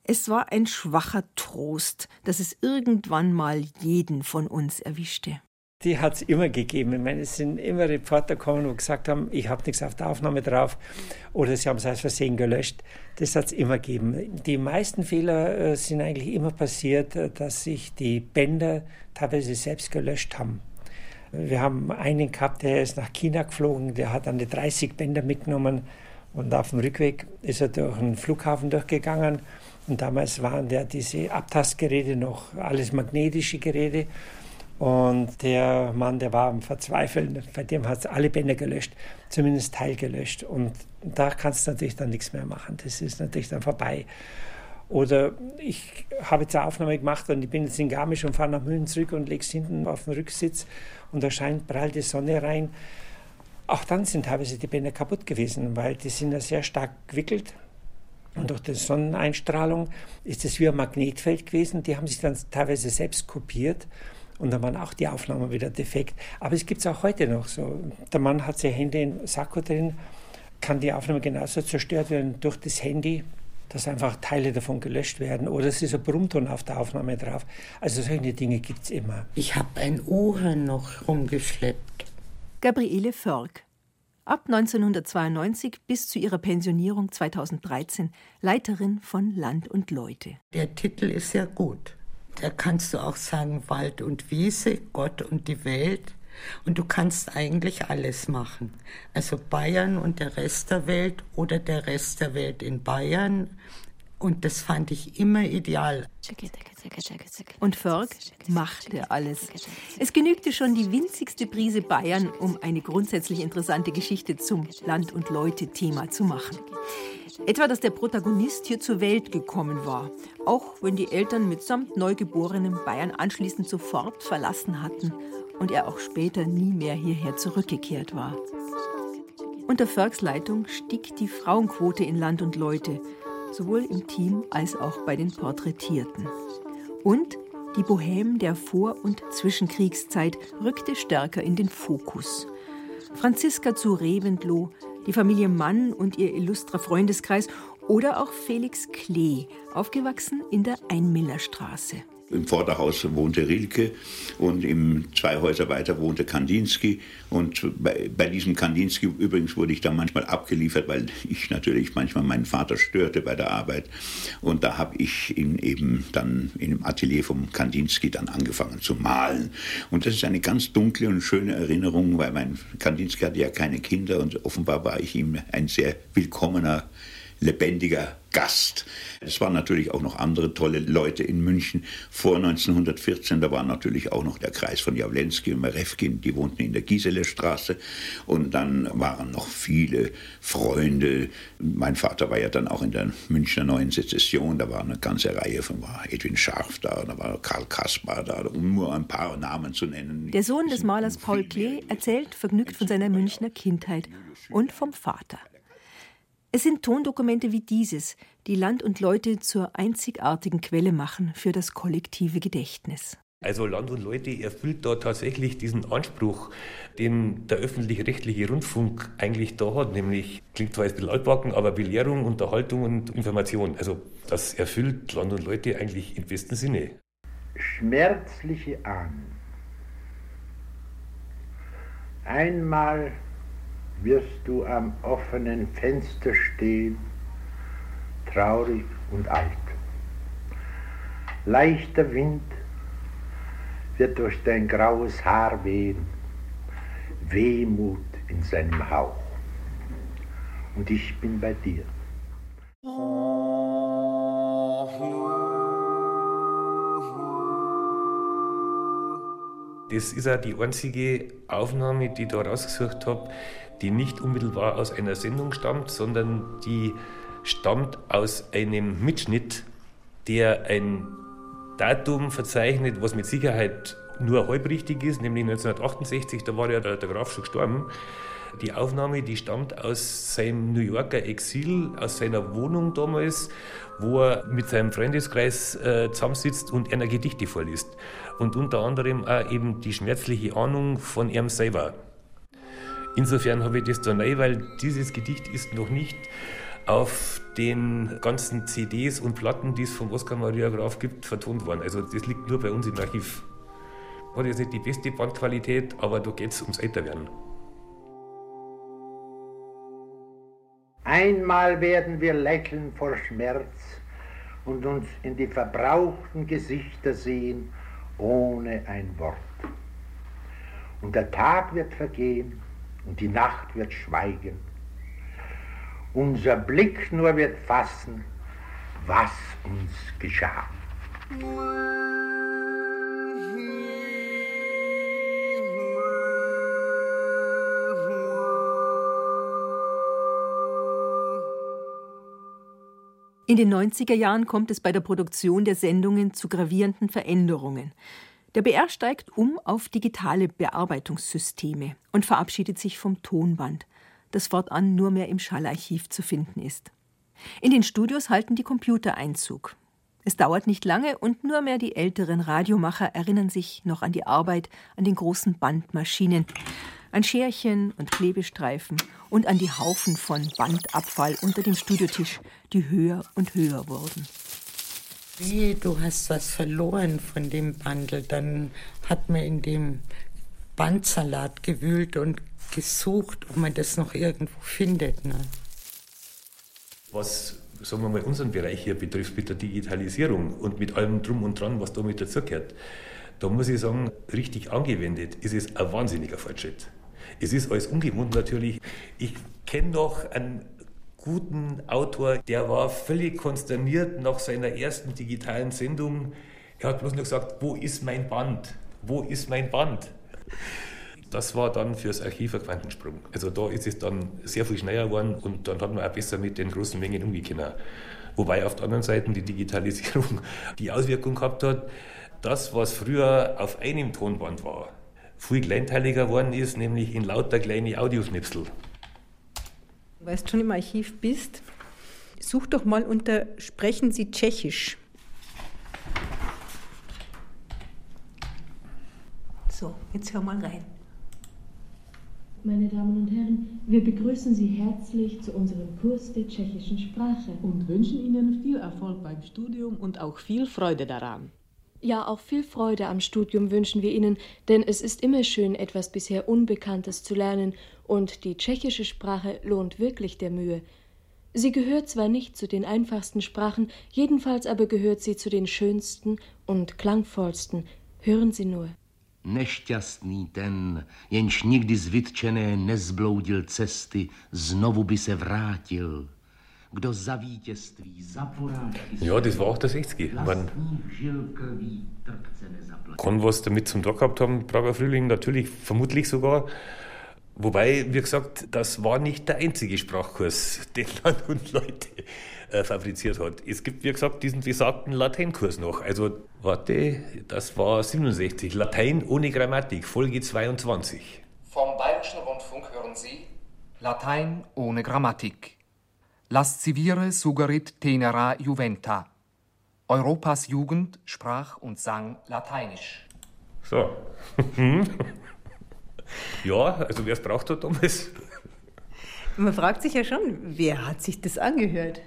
Es war ein schwacher Trost, dass es irgendwann mal jeden von uns erwischte. Die hat es immer gegeben. Ich meine, es sind immer Reporter gekommen und gesagt haben, ich habe nichts auf der Aufnahme drauf oder sie haben es aus Versehen gelöscht. Das hat es immer gegeben. Die meisten Fehler äh, sind eigentlich immer passiert, äh, dass sich die Bänder teilweise selbst gelöscht haben. Wir haben einen gehabt, der ist nach China geflogen, der hat dann die 30 Bänder mitgenommen und auf dem Rückweg ist er durch einen Flughafen durchgegangen und damals waren ja diese Abtastgeräte noch alles magnetische Geräte. Und der Mann, der war am Verzweifeln, bei dem hat es alle Bänder gelöscht, zumindest Teil gelöscht. Und da kannst du natürlich dann nichts mehr machen. Das ist natürlich dann vorbei. Oder ich habe jetzt eine Aufnahme gemacht und ich bin jetzt in Garmisch und fahre nach Mühlen zurück und lege es hinten auf den Rücksitz und da scheint prall die Sonne rein. Auch dann sind teilweise die Bänder kaputt gewesen, weil die sind ja sehr stark gewickelt und durch die Sonneneinstrahlung ist es wie ein Magnetfeld gewesen. Die haben sich dann teilweise selbst kopiert und dann waren auch die Aufnahmen wieder defekt. Aber es gibt es auch heute noch so. Der Mann hat sein Handy im Sakko drin, kann die Aufnahme genauso zerstört werden durch das Handy, dass einfach Teile davon gelöscht werden oder es ist ein Brummton auf der Aufnahme drauf. Also solche Dinge gibt es immer. Ich habe ein Uhren noch rumgeschleppt. Gabriele Förg, ab 1992 bis zu ihrer Pensionierung 2013 Leiterin von Land und Leute. Der Titel ist ja gut. Da kannst du auch sagen Wald und Wiese, Gott und die Welt. Und du kannst eigentlich alles machen. Also Bayern und der Rest der Welt oder der Rest der Welt in Bayern. Und das fand ich immer ideal. Und Förg machte alles. Es genügte schon die winzigste Prise Bayern, um eine grundsätzlich interessante Geschichte zum Land- und Leute-Thema zu machen. Etwa, dass der Protagonist hier zur Welt gekommen war, auch wenn die Eltern mitsamt Neugeborenem Bayern anschließend sofort verlassen hatten und er auch später nie mehr hierher zurückgekehrt war. Unter Förgs Leitung stieg die Frauenquote in Land und Leute, sowohl im Team als auch bei den Porträtierten. Und die Bohème der Vor- und Zwischenkriegszeit rückte stärker in den Fokus. Franziska zu Reventlow, die Familie Mann und ihr illustrer Freundeskreis oder auch Felix Klee, aufgewachsen in der Einmillerstraße. Im Vorderhaus wohnte Rilke und im zwei Häuser weiter wohnte Kandinsky. Und bei, bei, diesem Kandinsky übrigens wurde ich dann manchmal abgeliefert, weil ich natürlich manchmal meinen Vater störte bei der Arbeit. Und da habe ich ihn eben dann im Atelier vom Kandinsky dann angefangen zu malen. Und das ist eine ganz dunkle und schöne Erinnerung, weil mein Kandinsky hatte ja keine Kinder und offenbar war ich ihm ein sehr willkommener lebendiger Gast. Es waren natürlich auch noch andere tolle Leute in München vor 1914. Da war natürlich auch noch der Kreis von Jawlensky und Marewkin, die wohnten in der Giselestraße. Und dann waren noch viele Freunde. Mein Vater war ja dann auch in der Münchner Neuen Sezession. Da war eine ganze Reihe von war Edwin Scharf da, da war Karl Kaspar da, um nur ein paar Namen zu nennen. Der Sohn des Malers Paul Klee erzählt vergnügt von seiner Münchner Kindheit und vom Vater. Es sind Tondokumente wie dieses, die Land und Leute zur einzigartigen Quelle machen für das kollektive Gedächtnis. Also Land und Leute erfüllt da tatsächlich diesen Anspruch, den der öffentlich-rechtliche Rundfunk eigentlich da hat, nämlich, klingt zwar jetzt ein bisschen altbacken, aber Belehrung, Unterhaltung und Information. Also das erfüllt Land und Leute eigentlich im besten Sinne. Schmerzliche Ahnen. Einmal wirst du am offenen Fenster stehen, traurig und alt. Leichter Wind wird durch dein graues Haar wehen, Wehmut in seinem Hauch. Und ich bin bei dir. Das ist auch die einzige Aufnahme, die ich da rausgesucht habe, die nicht unmittelbar aus einer Sendung stammt, sondern die stammt aus einem Mitschnitt, der ein Datum verzeichnet, was mit Sicherheit nur halb richtig ist, nämlich 1968, da war ja der, der Graf schon gestorben. Die Aufnahme, die stammt aus seinem New Yorker Exil, aus seiner Wohnung damals, wo er mit seinem Freundeskreis äh, zusammensitzt und einer Gedichte vorliest. Und unter anderem auch eben die schmerzliche Ahnung von ihm selber. Insofern habe ich das da rein, weil dieses Gedicht ist noch nicht auf den ganzen CDs und Platten, die es von Oskar Maria Graf gibt, vertont worden. Also das liegt nur bei uns im Archiv. Hat jetzt nicht die beste Bandqualität, aber da geht es ums Älterwerden. Einmal werden wir lächeln vor Schmerz und uns in die verbrauchten Gesichter sehen, ohne ein Wort. Und der Tag wird vergehen und die Nacht wird schweigen. Unser Blick nur wird fassen, was uns geschah. In den 90er Jahren kommt es bei der Produktion der Sendungen zu gravierenden Veränderungen. Der BR steigt um auf digitale Bearbeitungssysteme und verabschiedet sich vom Tonband, das fortan nur mehr im Schallarchiv zu finden ist. In den Studios halten die Computer Einzug. Es dauert nicht lange und nur mehr die älteren Radiomacher erinnern sich noch an die Arbeit an den großen Bandmaschinen, an Scherchen und Klebestreifen und an die Haufen von Bandabfall unter dem Studiotisch, die höher und höher wurden. Wehe, du hast was verloren von dem Bandel. Dann hat man in dem Bandsalat gewühlt und gesucht, ob man das noch irgendwo findet. Ne? Was, sagen wir mal, unseren Bereich hier betrifft mit der Digitalisierung und mit allem Drum und Dran, was damit dazugehört, da muss ich sagen, richtig angewendet ist es ein wahnsinniger Fortschritt. Es ist alles ungewohnt natürlich. Ich kenne noch einen guten Autor, der war völlig konsterniert nach seiner ersten digitalen Sendung. Er hat bloß nur gesagt, wo ist mein Band? Wo ist mein Band? Das war dann fürs Archiv ein Quantensprung. Also da ist es dann sehr viel schneller geworden und dann hat man auch besser mit den großen Mengen umgehen Wobei auf der anderen Seite die Digitalisierung die Auswirkung gehabt hat, das, was früher auf einem Tonband war, viel kleinteiliger geworden ist, nämlich in lauter kleine Audioschnipsel. Du weißt schon im Archiv bist, such doch mal unter Sprechen Sie Tschechisch. So, jetzt hör mal rein. Meine Damen und Herren, wir begrüßen Sie herzlich zu unserem Kurs der tschechischen Sprache und wünschen Ihnen viel Erfolg beim Studium und auch viel Freude daran. Ja, auch viel Freude am Studium wünschen wir Ihnen, denn es ist immer schön, etwas bisher Unbekanntes zu lernen, und die tschechische Sprache lohnt wirklich der Mühe. Sie gehört zwar nicht zu den einfachsten Sprachen, jedenfalls aber gehört sie zu den schönsten und klangvollsten. Hören Sie nur. Nešťastný ten, jenž nikdy z vytčené nezbloudil cesty, znovu by se vrátil. Ja, das war auch der 60. Man kann was damit zum Tag gehabt haben, Prager Frühling, natürlich, vermutlich sogar. Wobei, wie gesagt, das war nicht der einzige Sprachkurs, den Land und Leute äh, fabriziert hat. Es gibt, wie gesagt, diesen besagten Lateinkurs noch. Also, warte, das war 67. Latein ohne Grammatik, Folge 22. Vom Bayerischen Rundfunk hören Sie Latein ohne Grammatik. Lascivire sugerit tenera juventa. Europas Jugend sprach und sang Lateinisch. So. ja, also wer es braucht hat damals. Man fragt sich ja schon, wer hat sich das angehört?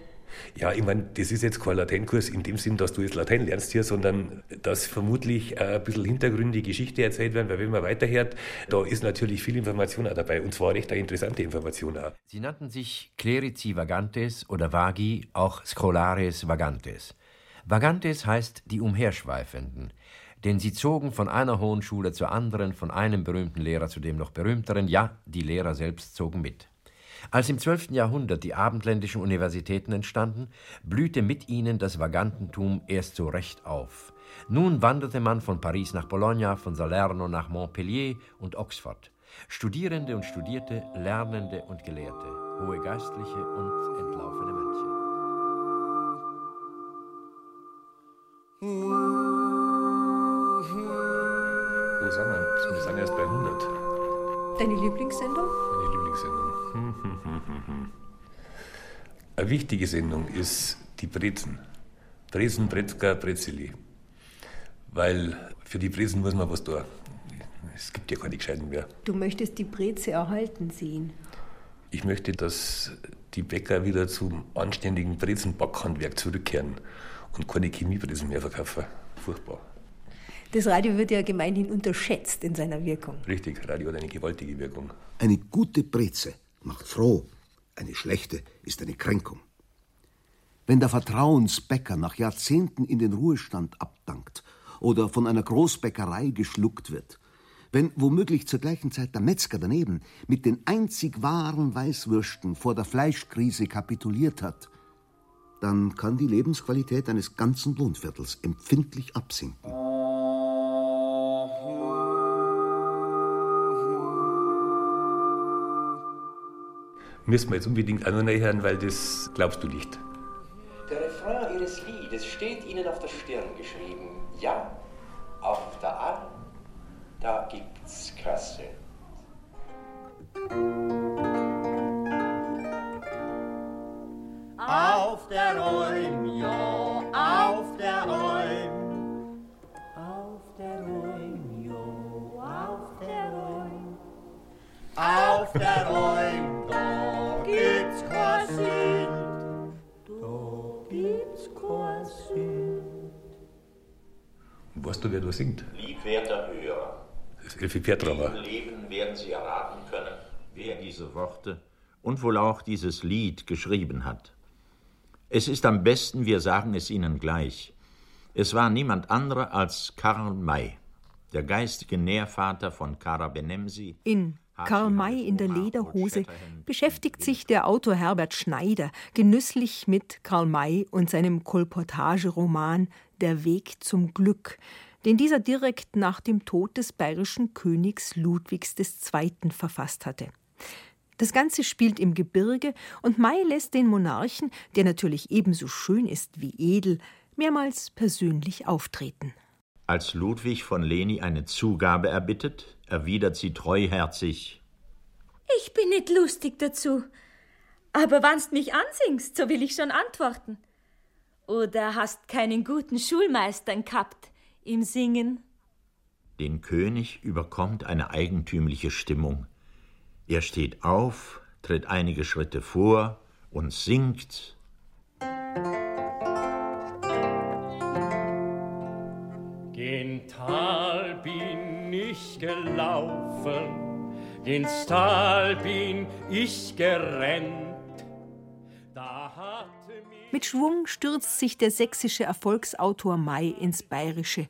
Ja, ich meine, das ist jetzt kein Lateinkurs in dem Sinn, dass du jetzt Latein lernst hier, sondern dass vermutlich ein bisschen hintergründige Geschichte erzählt werden, weil wenn man weiterhört, da ist natürlich viel Information auch dabei und zwar recht eine interessante Information auch. Sie nannten sich Clerici Vagantes oder Vagi, auch Scolares Vagantes. Vagantes heißt die Umherschweifenden, denn sie zogen von einer hohen Schule zur anderen, von einem berühmten Lehrer zu dem noch berühmteren, ja, die Lehrer selbst zogen mit. Als im 12. Jahrhundert die abendländischen Universitäten entstanden, blühte mit ihnen das Vagantentum erst so recht auf. Nun wanderte man von Paris nach Bologna, von Salerno nach Montpellier und Oxford. Studierende und Studierte, Lernende und Gelehrte, hohe Geistliche und entlaufene Mönche. Wo sind wir? Wir sind erst bei 100. Deine Lieblingssendung? Meine Lieblingssendung. Hm, hm, hm, hm, hm. Eine wichtige Sendung ist die Brezen. Brezen, Bretzka, Brezeli. Weil für die Brezen muss man was tun. Es gibt ja keine Gescheiten mehr. Du möchtest die Breze erhalten sehen. Ich möchte, dass die Bäcker wieder zum anständigen Brezenbackhandwerk zurückkehren und keine Chemiebrezen mehr verkaufen. Furchtbar. Das Radio wird ja gemeinhin unterschätzt in seiner Wirkung. Richtig, Radio hat eine gewaltige Wirkung. Eine gute Breze macht froh, eine schlechte ist eine Kränkung. Wenn der Vertrauensbäcker nach Jahrzehnten in den Ruhestand abdankt oder von einer Großbäckerei geschluckt wird, wenn womöglich zur gleichen Zeit der Metzger daneben mit den einzig wahren Weißwürsten vor der Fleischkrise kapituliert hat, dann kann die Lebensqualität eines ganzen Lohnviertels empfindlich absinken. Müssen wir jetzt unbedingt auch noch hören, weil das glaubst du nicht. Der Refrain Ihres Liedes steht Ihnen auf der Stirn geschrieben. Ja, auf der Arm, da gibt's Kasse. Auf der Räum, ja, auf der Räum. Auf der Räum, ja, auf der Räum. Auf der Räum, Weißt du, wer da singt? Liebwerter Hörer, Das ist Elfi Petrova. im Leben werden Sie erraten können, wer diese Worte und wohl auch dieses Lied geschrieben hat. Es ist am besten, wir sagen es Ihnen gleich. Es war niemand anderer als Karl May, der geistige Nährvater von Kara Benemsi. In Karl May in der Lederhose beschäftigt sich der Autor Herbert Schneider genüsslich mit Karl May und seinem Kolportageroman Der Weg zum Glück, den dieser direkt nach dem Tod des bayerischen Königs Ludwigs II. verfasst hatte. Das Ganze spielt im Gebirge und May lässt den Monarchen, der natürlich ebenso schön ist wie edel, mehrmals persönlich auftreten. Als Ludwig von Leni eine Zugabe erbittet, erwidert sie treuherzig: Ich bin nicht lustig dazu. Aber wannst mich ansingst, so will ich schon antworten. Oder hast keinen guten Schulmeistern gehabt im Singen? Den König überkommt eine eigentümliche Stimmung. Er steht auf, tritt einige Schritte vor und singt. Gen Tal bin ich gelaufen, ins Tal bin ich gerannt. Mit Schwung stürzt sich der sächsische Erfolgsautor May ins Bayerische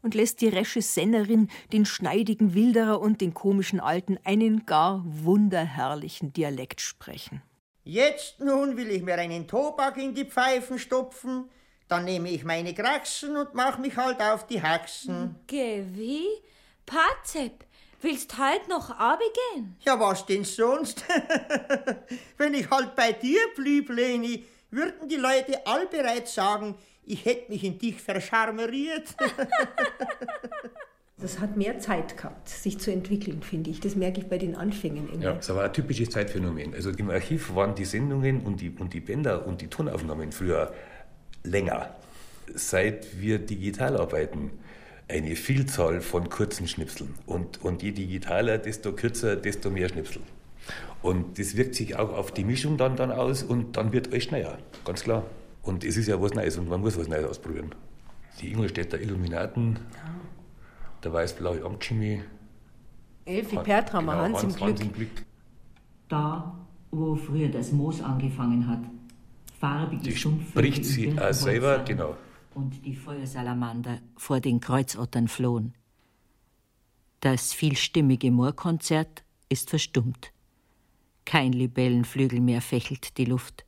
und lässt die resche Sennerin, den schneidigen Wilderer und den komischen Alten einen gar wunderherrlichen Dialekt sprechen. Jetzt nun will ich mir einen Tobak in die Pfeifen stopfen, dann nehme ich meine Kraxen und mach mich halt auf die Haxen. Geh wie? Pazep, willst halt noch abgehen? Ja, was denn sonst? Wenn ich halt bei dir blieb, Leni, würden die Leute allbereits sagen, ich hätte mich in dich verscharmeriert. Das hat mehr Zeit gehabt, sich zu entwickeln, finde ich. Das merke ich bei den Anfängen immer. Ja, das war ein typisches Zeitphänomen. Also im Archiv waren die Sendungen und die, und die Bänder und die Tonaufnahmen früher länger. Seit wir digital arbeiten, eine Vielzahl von kurzen Schnipseln. Und, und je digitaler, desto kürzer, desto mehr Schnipsel. Und das wirkt sich auch auf die Mischung dann, dann aus und dann wird alles schneller, ganz klar. Und es ist ja was Neues und man muss was Neues ausprobieren. Die Ingolstädter Illuminaten, der weiß-blaue Amtschimmi, Elfi Pertrammer, Genau, Hans, im Glück. Hans im Glück. Da, wo früher das Moos angefangen hat. Farbige Die Stumpfe. spricht sie auch selber, genau. und die Feuersalamander vor den Kreuzottern flohen. Das vielstimmige Moorkonzert ist verstummt. Kein Libellenflügel mehr fächelt die Luft.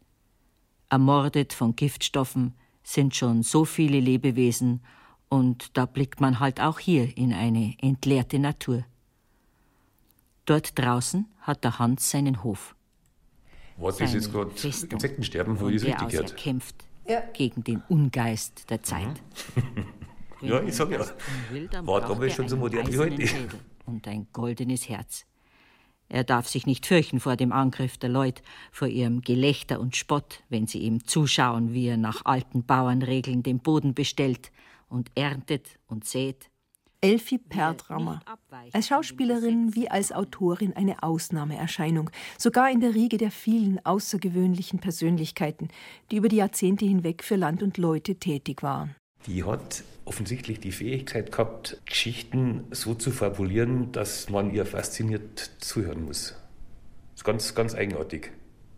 Ermordet von Giftstoffen sind schon so viele Lebewesen, und da blickt man halt auch hier in eine entleerte Natur. Dort draußen hat der Hans seinen Hof. Was ist jetzt gerade Insektensterben, ich das richtig gehört? Er kämpft ja. gegen den Ungeist der Zeit. Mhm. ja, ich sage ja. War damals schon so modern wie heute. Und ein goldenes Herz. Er darf sich nicht fürchten vor dem Angriff der Leute, vor ihrem Gelächter und Spott, wenn sie ihm zuschauen, wie er nach alten Bauernregeln den Boden bestellt und erntet und sät. Elfi Perdrammer. Als Schauspielerin wie als Autorin eine Ausnahmeerscheinung, sogar in der Riege der vielen außergewöhnlichen Persönlichkeiten, die über die Jahrzehnte hinweg für Land und Leute tätig waren. Die hat offensichtlich die Fähigkeit gehabt, Geschichten so zu fabulieren, dass man ihr fasziniert zuhören muss. Das ist ganz, ganz eigenartig.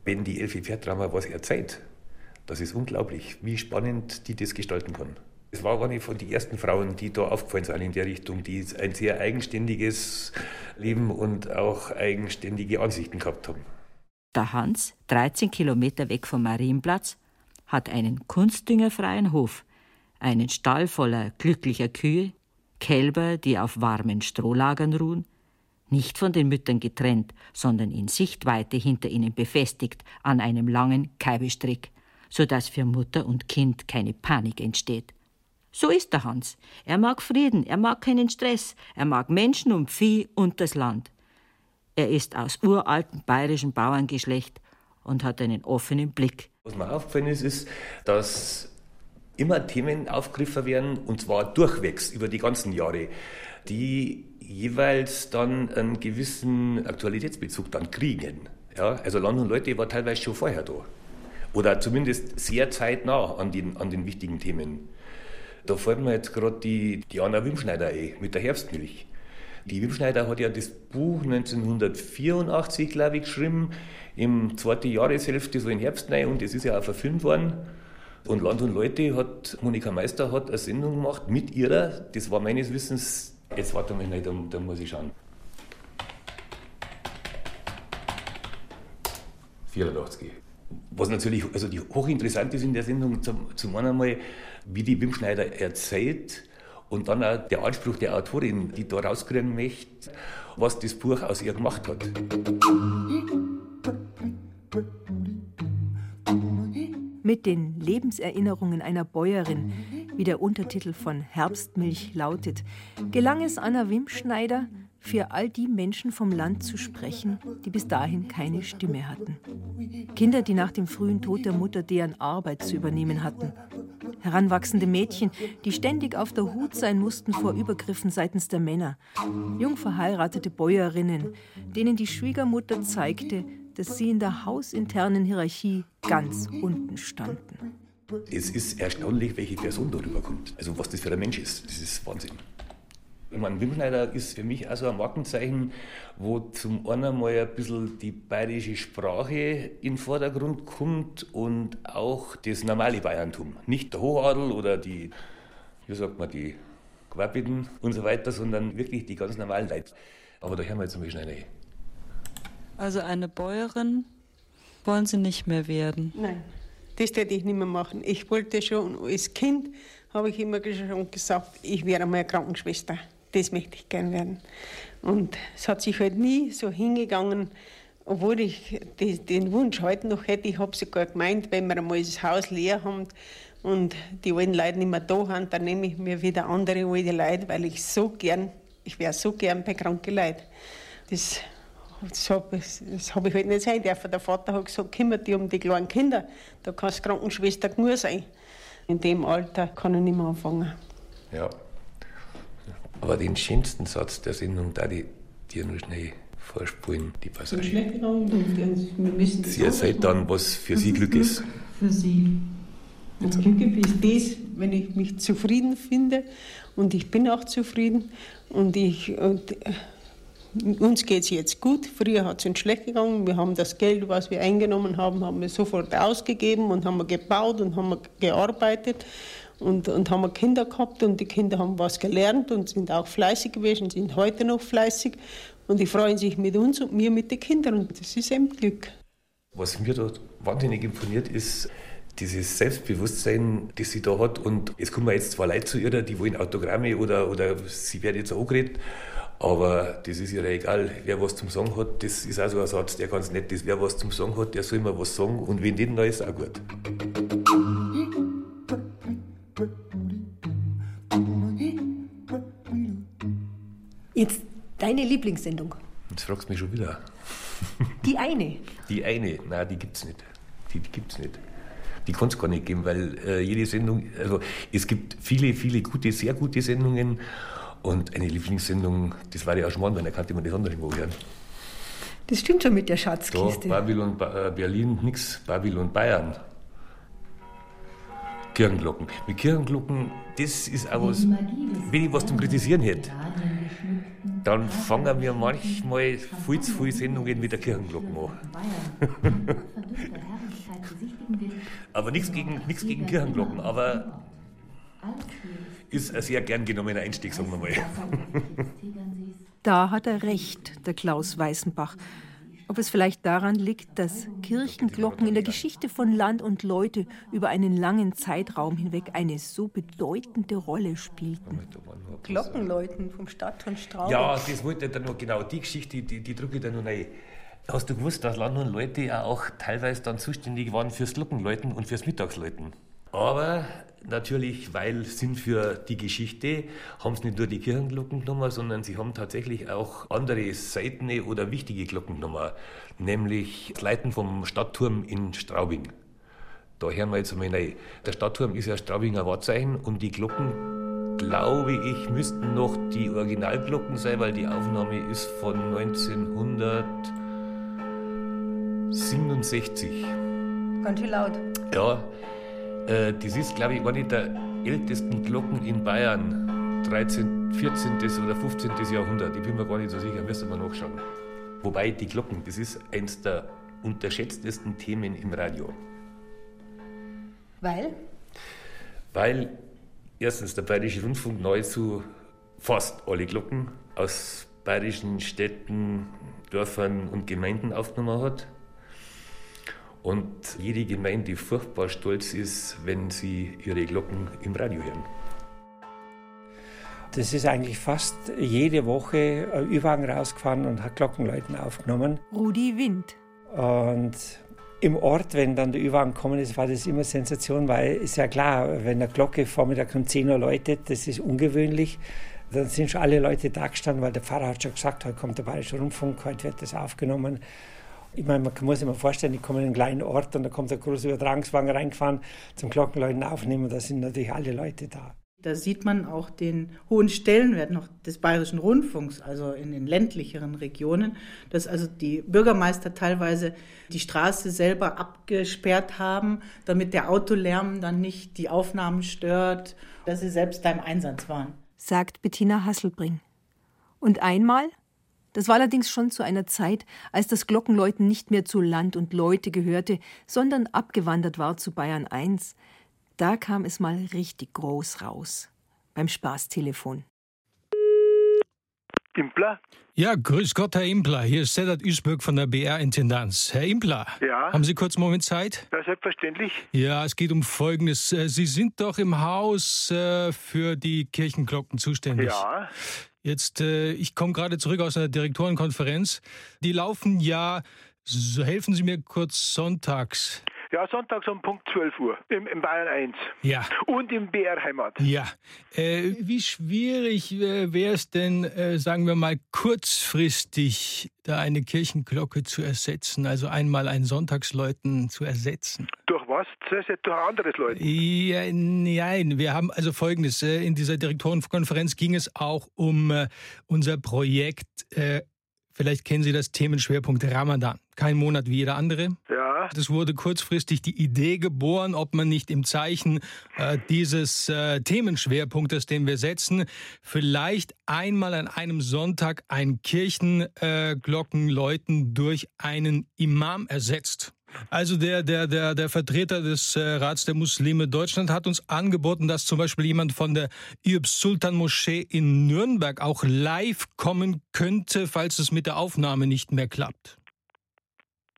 Wenn die Elfi Perdrammer was erzählt, das ist unglaublich, wie spannend die das gestalten kann. Es war eine von den ersten Frauen, die da aufgefallen sind in der Richtung, die ein sehr eigenständiges Leben und auch eigenständige Ansichten gehabt haben. Der Hans, 13 Kilometer weg vom Marienplatz, hat einen kunstdüngerfreien Hof, einen Stall voller glücklicher Kühe, Kälber, die auf warmen Strohlagern ruhen, nicht von den Müttern getrennt, sondern in Sichtweite hinter ihnen befestigt an einem langen Keibestrick, so dass für Mutter und Kind keine Panik entsteht. So ist der Hans. Er mag Frieden, er mag keinen Stress, er mag Menschen und Vieh und das Land. Er ist aus uraltem bayerischen Bauerngeschlecht und hat einen offenen Blick. Was mir aufgefallen ist, ist, dass immer Themen aufgegriffen werden, und zwar durchwegs über die ganzen Jahre, die jeweils dann einen gewissen Aktualitätsbezug dann kriegen. Ja, also Land und Leute war teilweise schon vorher da. Oder zumindest sehr zeitnah an den, an den wichtigen Themen. Da fällt mir jetzt gerade die, die Anna Wimschneider ein, mit der Herbstmilch. Die Wimschneider hat ja das Buch 1984, glaube ich, geschrieben, im zweiten Jahreshälfte, so in Herbst rein, und es ist ja auch verfilmt worden. Und Land und Leute hat, Monika Meister hat eine Sendung gemacht mit ihrer, das war meines Wissens, jetzt warte mal, da, da muss ich schauen. 84. Was natürlich also die hochinteressant ist in der Sendung, zum, zum einen einmal, wie die Wim Schneider erzählt und dann auch der Anspruch der Autorin, die da rauskriegen möchte, was das Buch aus ihr gemacht hat. Mit den Lebenserinnerungen einer Bäuerin, wie der Untertitel von Herbstmilch lautet, gelang es Anna Wimschneider, für all die Menschen vom Land zu sprechen, die bis dahin keine Stimme hatten. Kinder, die nach dem frühen Tod der Mutter deren Arbeit zu übernehmen hatten. Heranwachsende Mädchen, die ständig auf der Hut sein mussten vor Übergriffen seitens der Männer. Jung verheiratete Bäuerinnen, denen die Schwiegermutter zeigte, dass sie in der hausinternen Hierarchie ganz unten standen. Es ist erstaunlich, welche Person darüber kommt. Also was das für ein Mensch ist. Das ist Wahnsinn. Ich meine, Wimschneider ist für mich also ein Markenzeichen, wo zum einen mal ein bisschen die bayerische Sprache in den Vordergrund kommt und auch das normale Bayerntum. Nicht der Hochadel oder die, wie sagt man, die Quapiten und so weiter, sondern wirklich die ganz normalen Leute. Aber da hören wir jetzt ein bisschen rein. Also eine Bäuerin wollen Sie nicht mehr werden? Nein, das werde ich nicht mehr machen. Ich wollte schon als Kind, habe ich immer schon gesagt, ich wäre mal Krankenschwester das möchte ich gern werden. Und es hat sich halt nie so hingegangen, obwohl ich den Wunsch heute noch hätte. Ich habe sogar gemeint, wenn wir einmal das Haus leer haben und die alten Leute nicht mehr da sind, dann nehme ich mir wieder andere alte Leute, weil ich so gern, ich wäre so gern bei kranken Leuten. Das, das habe hab ich halt nicht sein dürfen. Der Vater hat gesagt, kümmert dich um die kleinen Kinder, da kannst du Krankenschwester nur sein. In dem Alter kann ich nicht mehr anfangen. Ja. Aber den schönsten Satz der Sendung da die dir nur schnell vorspulen, die Passage. Sie erzählt dann, was für sie Glück ist. Für sie. Und Glück ist das, wenn ich mich zufrieden finde und ich bin auch zufrieden und ich und äh, uns geht es jetzt gut. Früher hat es uns schlecht gegangen. Wir haben das Geld, was wir eingenommen haben, haben wir sofort ausgegeben und haben gebaut und haben gearbeitet. Und, und haben Kinder gehabt und die Kinder haben was gelernt und sind auch fleißig gewesen, sind heute noch fleißig. Und die freuen sich mit uns und mir mit den Kindern. Und das ist eben Glück. Was mir da wahnsinnig imponiert, ist dieses Selbstbewusstsein, das sie da hat. Und es kommen jetzt zwei Leute zu ihr, die wollen Autogramme oder, oder sie werden jetzt angeredet. Aber das ist ihr egal. Wer was zum Sagen hat, das ist auch so ein Satz, der ganz nett ist. Wer was zum Sagen hat, der soll immer was sagen. Und wenn nicht, dann ist auch gut. Jetzt deine Lieblingssendung. Jetzt fragst du mich schon wieder. Die eine. Die eine, nein, die gibt's nicht. Die, die gibt's nicht. Die kann es gar nicht geben, weil äh, jede Sendung, also es gibt viele, viele gute, sehr gute Sendungen und eine Lieblingssendung, das war ja auch schon mal, weil da kannte man das andere irgendwo hören. Das stimmt schon mit der Schatzkiste. Da, Babylon, ba äh, Berlin, nix, Babylon, Bayern. Kirchenglocken. Mit Kirchenglocken, das ist auch was, wenn ich was zum Kritisieren hätte, dann fangen wir manchmal viel zu viele Sendungen mit der Kirchenglocken an. aber nichts gegen, nichts gegen Kirchenglocken, aber ist ein sehr gern genommener Einstieg, sagen wir mal. Da hat er recht, der Klaus Weißenbach. Ob es vielleicht daran liegt, dass Kirchenglocken in der Geschichte von Land und Leute über einen langen Zeitraum hinweg eine so bedeutende Rolle spielten. Glockenläuten vom Stadtton Straubing. Ja, das wollte ich dann noch genau, die Geschichte, die, die drücke ich da noch rein. Hast du gewusst, dass Land und Leute auch teilweise dann zuständig waren fürs Glockenläuten und fürs Mittagsläuten? Aber natürlich, weil Sinn für die Geschichte, haben sie nicht nur die Kirchenglocken genommen, sondern sie haben tatsächlich auch andere seltene oder wichtige Glocken genommen, nämlich das Leiten vom Stadtturm in Straubing. Da hören wir jetzt einmal rein. Der Stadtturm ist ja Straubinger Wahrzeichen und die Glocken, glaube ich, müssten noch die Originalglocken sein, weil die Aufnahme ist von 1967. Ganz schön laut. Ja, äh, das ist, glaube ich, eine der ältesten Glocken in Bayern. 13., 14. oder 15. Jahrhundert. Ich bin mir gar nicht so sicher, müssen wir nachschauen. Wobei die Glocken, das ist eines der unterschätztesten Themen im Radio. Weil? Weil erstens der Bayerische Rundfunk nahezu fast alle Glocken aus bayerischen Städten, Dörfern und Gemeinden aufgenommen hat. Und jede Gemeinde furchtbar stolz ist, wenn sie ihre Glocken im Radio hören. Das ist eigentlich fast jede Woche Überhang rausgefahren und hat Glockenläuten aufgenommen. Rudi Wind. Und im Ort, wenn dann der Überhang gekommen ist, war das immer Sensation, weil ist ja klar, wenn eine Glocke Vormittag um 10 Uhr läutet, das ist ungewöhnlich. Dann sind schon alle Leute da gestanden, weil der Pfarrer hat schon gesagt, heute kommt der Bayerische Rundfunk, heute wird das aufgenommen. Ich meine, man muss sich mal vorstellen, ich komme in einen kleinen Ort und da kommt ein großer Übertragungswagen reingefahren zum Glockenläuten aufnehmen. Da sind natürlich alle Leute da. Da sieht man auch den hohen Stellenwert noch des Bayerischen Rundfunks, also in den ländlicheren Regionen, dass also die Bürgermeister teilweise die Straße selber abgesperrt haben, damit der Autolärm dann nicht die Aufnahmen stört, dass sie selbst da im Einsatz waren. Sagt Bettina Hasselbring. Und einmal das war allerdings schon zu einer Zeit, als das Glockenläuten nicht mehr zu Land und Leute gehörte, sondern abgewandert war zu Bayern I. Da kam es mal richtig groß raus. Beim Spaßtelefon. Impler? Ja, grüß Gott, Herr Impler. Hier ist Sedat Üsberg von der BR-Intendanz. Herr Impler, ja? haben Sie kurz einen Moment Zeit? Ja, selbstverständlich. Ja, es geht um Folgendes. Äh, Sie sind doch im Haus äh, für die Kirchenglocken zuständig. Ja. Jetzt, äh, ich komme gerade zurück aus einer Direktorenkonferenz. Die laufen ja, so helfen Sie mir kurz, sonntags. Ja, sonntags um Punkt 12 Uhr im, im Bayern 1. Ja. Und im BR Heimat. Ja. Äh, wie schwierig äh, wäre es denn, äh, sagen wir mal, kurzfristig da eine Kirchenglocke zu ersetzen, also einmal ein Sonntagsläuten zu ersetzen? Durch was? Durch ein anderes Läuten? Ja, nein, wir haben also Folgendes. Äh, in dieser Direktorenkonferenz ging es auch um äh, unser Projekt Vielleicht kennen Sie das Themenschwerpunkt Ramadan. Kein Monat wie jeder andere. Ja. Es wurde kurzfristig die Idee geboren, ob man nicht im Zeichen äh, dieses äh, Themenschwerpunktes, den wir setzen, vielleicht einmal an einem Sonntag ein Kirchenglockenläuten äh, durch einen Imam ersetzt. Also der, der, der, der Vertreter des äh, Rats der Muslime Deutschland hat uns angeboten, dass zum Beispiel jemand von der Yub Sultan Moschee in Nürnberg auch live kommen könnte, falls es mit der Aufnahme nicht mehr klappt.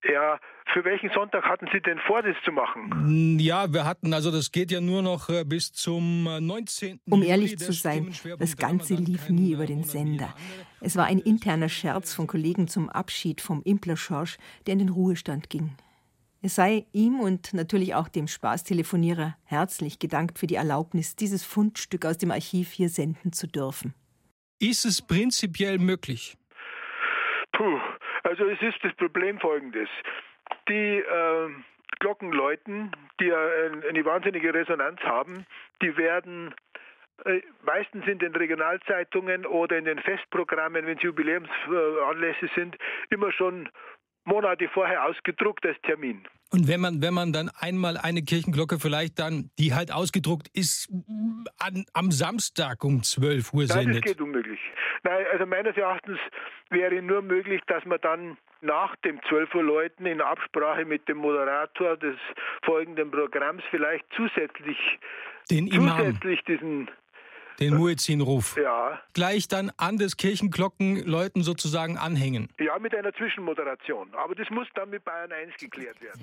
Ja, für welchen Sonntag hatten Sie denn vor, das zu machen? Ja, wir hatten, also das geht ja nur noch äh, bis zum 19. Um ehrlich zu sein, das Ganze lief nie über den Sender. Es war ein interner Scherz von Kollegen zum Abschied vom Impler Schorsch, der in den Ruhestand ging. Es sei ihm und natürlich auch dem Spaßtelefonierer herzlich gedankt für die Erlaubnis, dieses Fundstück aus dem Archiv hier senden zu dürfen. Ist es prinzipiell möglich? Puh, also es ist das Problem folgendes die äh, Glocken läuten, die eine wahnsinnige Resonanz haben, die werden äh, meistens in den Regionalzeitungen oder in den Festprogrammen, wenn es Jubiläumsanlässe sind, immer schon Monate vorher ausgedruckt als Termin. Und wenn man, wenn man dann einmal eine Kirchenglocke vielleicht dann, die halt ausgedruckt ist, an, am Samstag um 12 Uhr sendet? Nein, das geht unmöglich. Nein, also meines Erachtens wäre nur möglich, dass man dann nach dem 12 Uhr Läuten in Absprache mit dem Moderator des folgenden Programms vielleicht zusätzlich, den Imam. zusätzlich diesen den Muezzinruf. Ja. Gleich dann an des Kirchenglockenläuten sozusagen anhängen. Ja, mit einer Zwischenmoderation. Aber das muss dann mit Bayern 1 geklärt werden.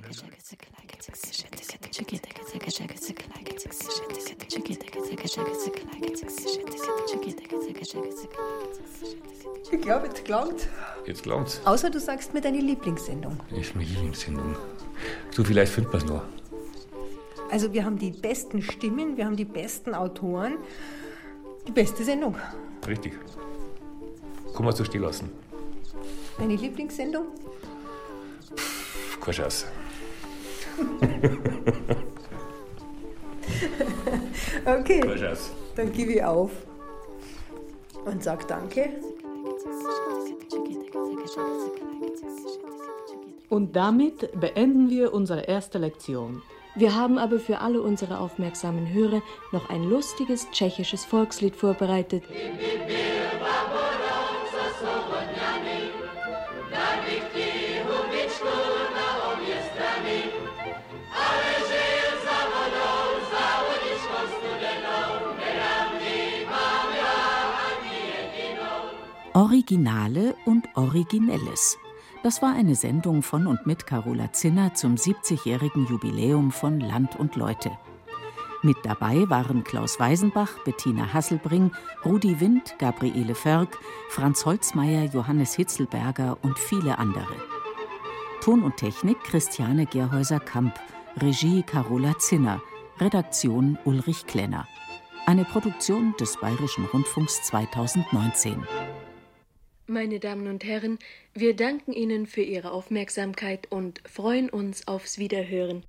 Ich glaube, jetzt klangt. Jetzt klangt's. Außer du sagst mir deine Lieblingssendung. Ist meine Lieblingssendung. Du, vielleicht findet man es noch. Also wir haben die besten Stimmen, wir haben die besten Autoren. Die beste Sendung. Richtig. Kann man so stehen lassen. Deine Lieblingssendung? Pff, keine Chance. okay. Keine Chance. Dann gebe ich auf. Und sag Danke. Und damit beenden wir unsere erste Lektion. Wir haben aber für alle unsere aufmerksamen Hörer noch ein lustiges tschechisches Volkslied vorbereitet. Originale und Originelles. Das war eine Sendung von und mit Carola Zinner zum 70-jährigen Jubiläum von Land und Leute. Mit dabei waren Klaus Weisenbach, Bettina Hasselbring, Rudi Wind, Gabriele Förg, Franz Holzmeier, Johannes Hitzelberger und viele andere. Ton und Technik Christiane Gerhäuser-Kamp, Regie Carola Zinner, Redaktion Ulrich Klenner. Eine Produktion des Bayerischen Rundfunks 2019. Meine Damen und Herren, wir danken Ihnen für Ihre Aufmerksamkeit und freuen uns aufs Wiederhören.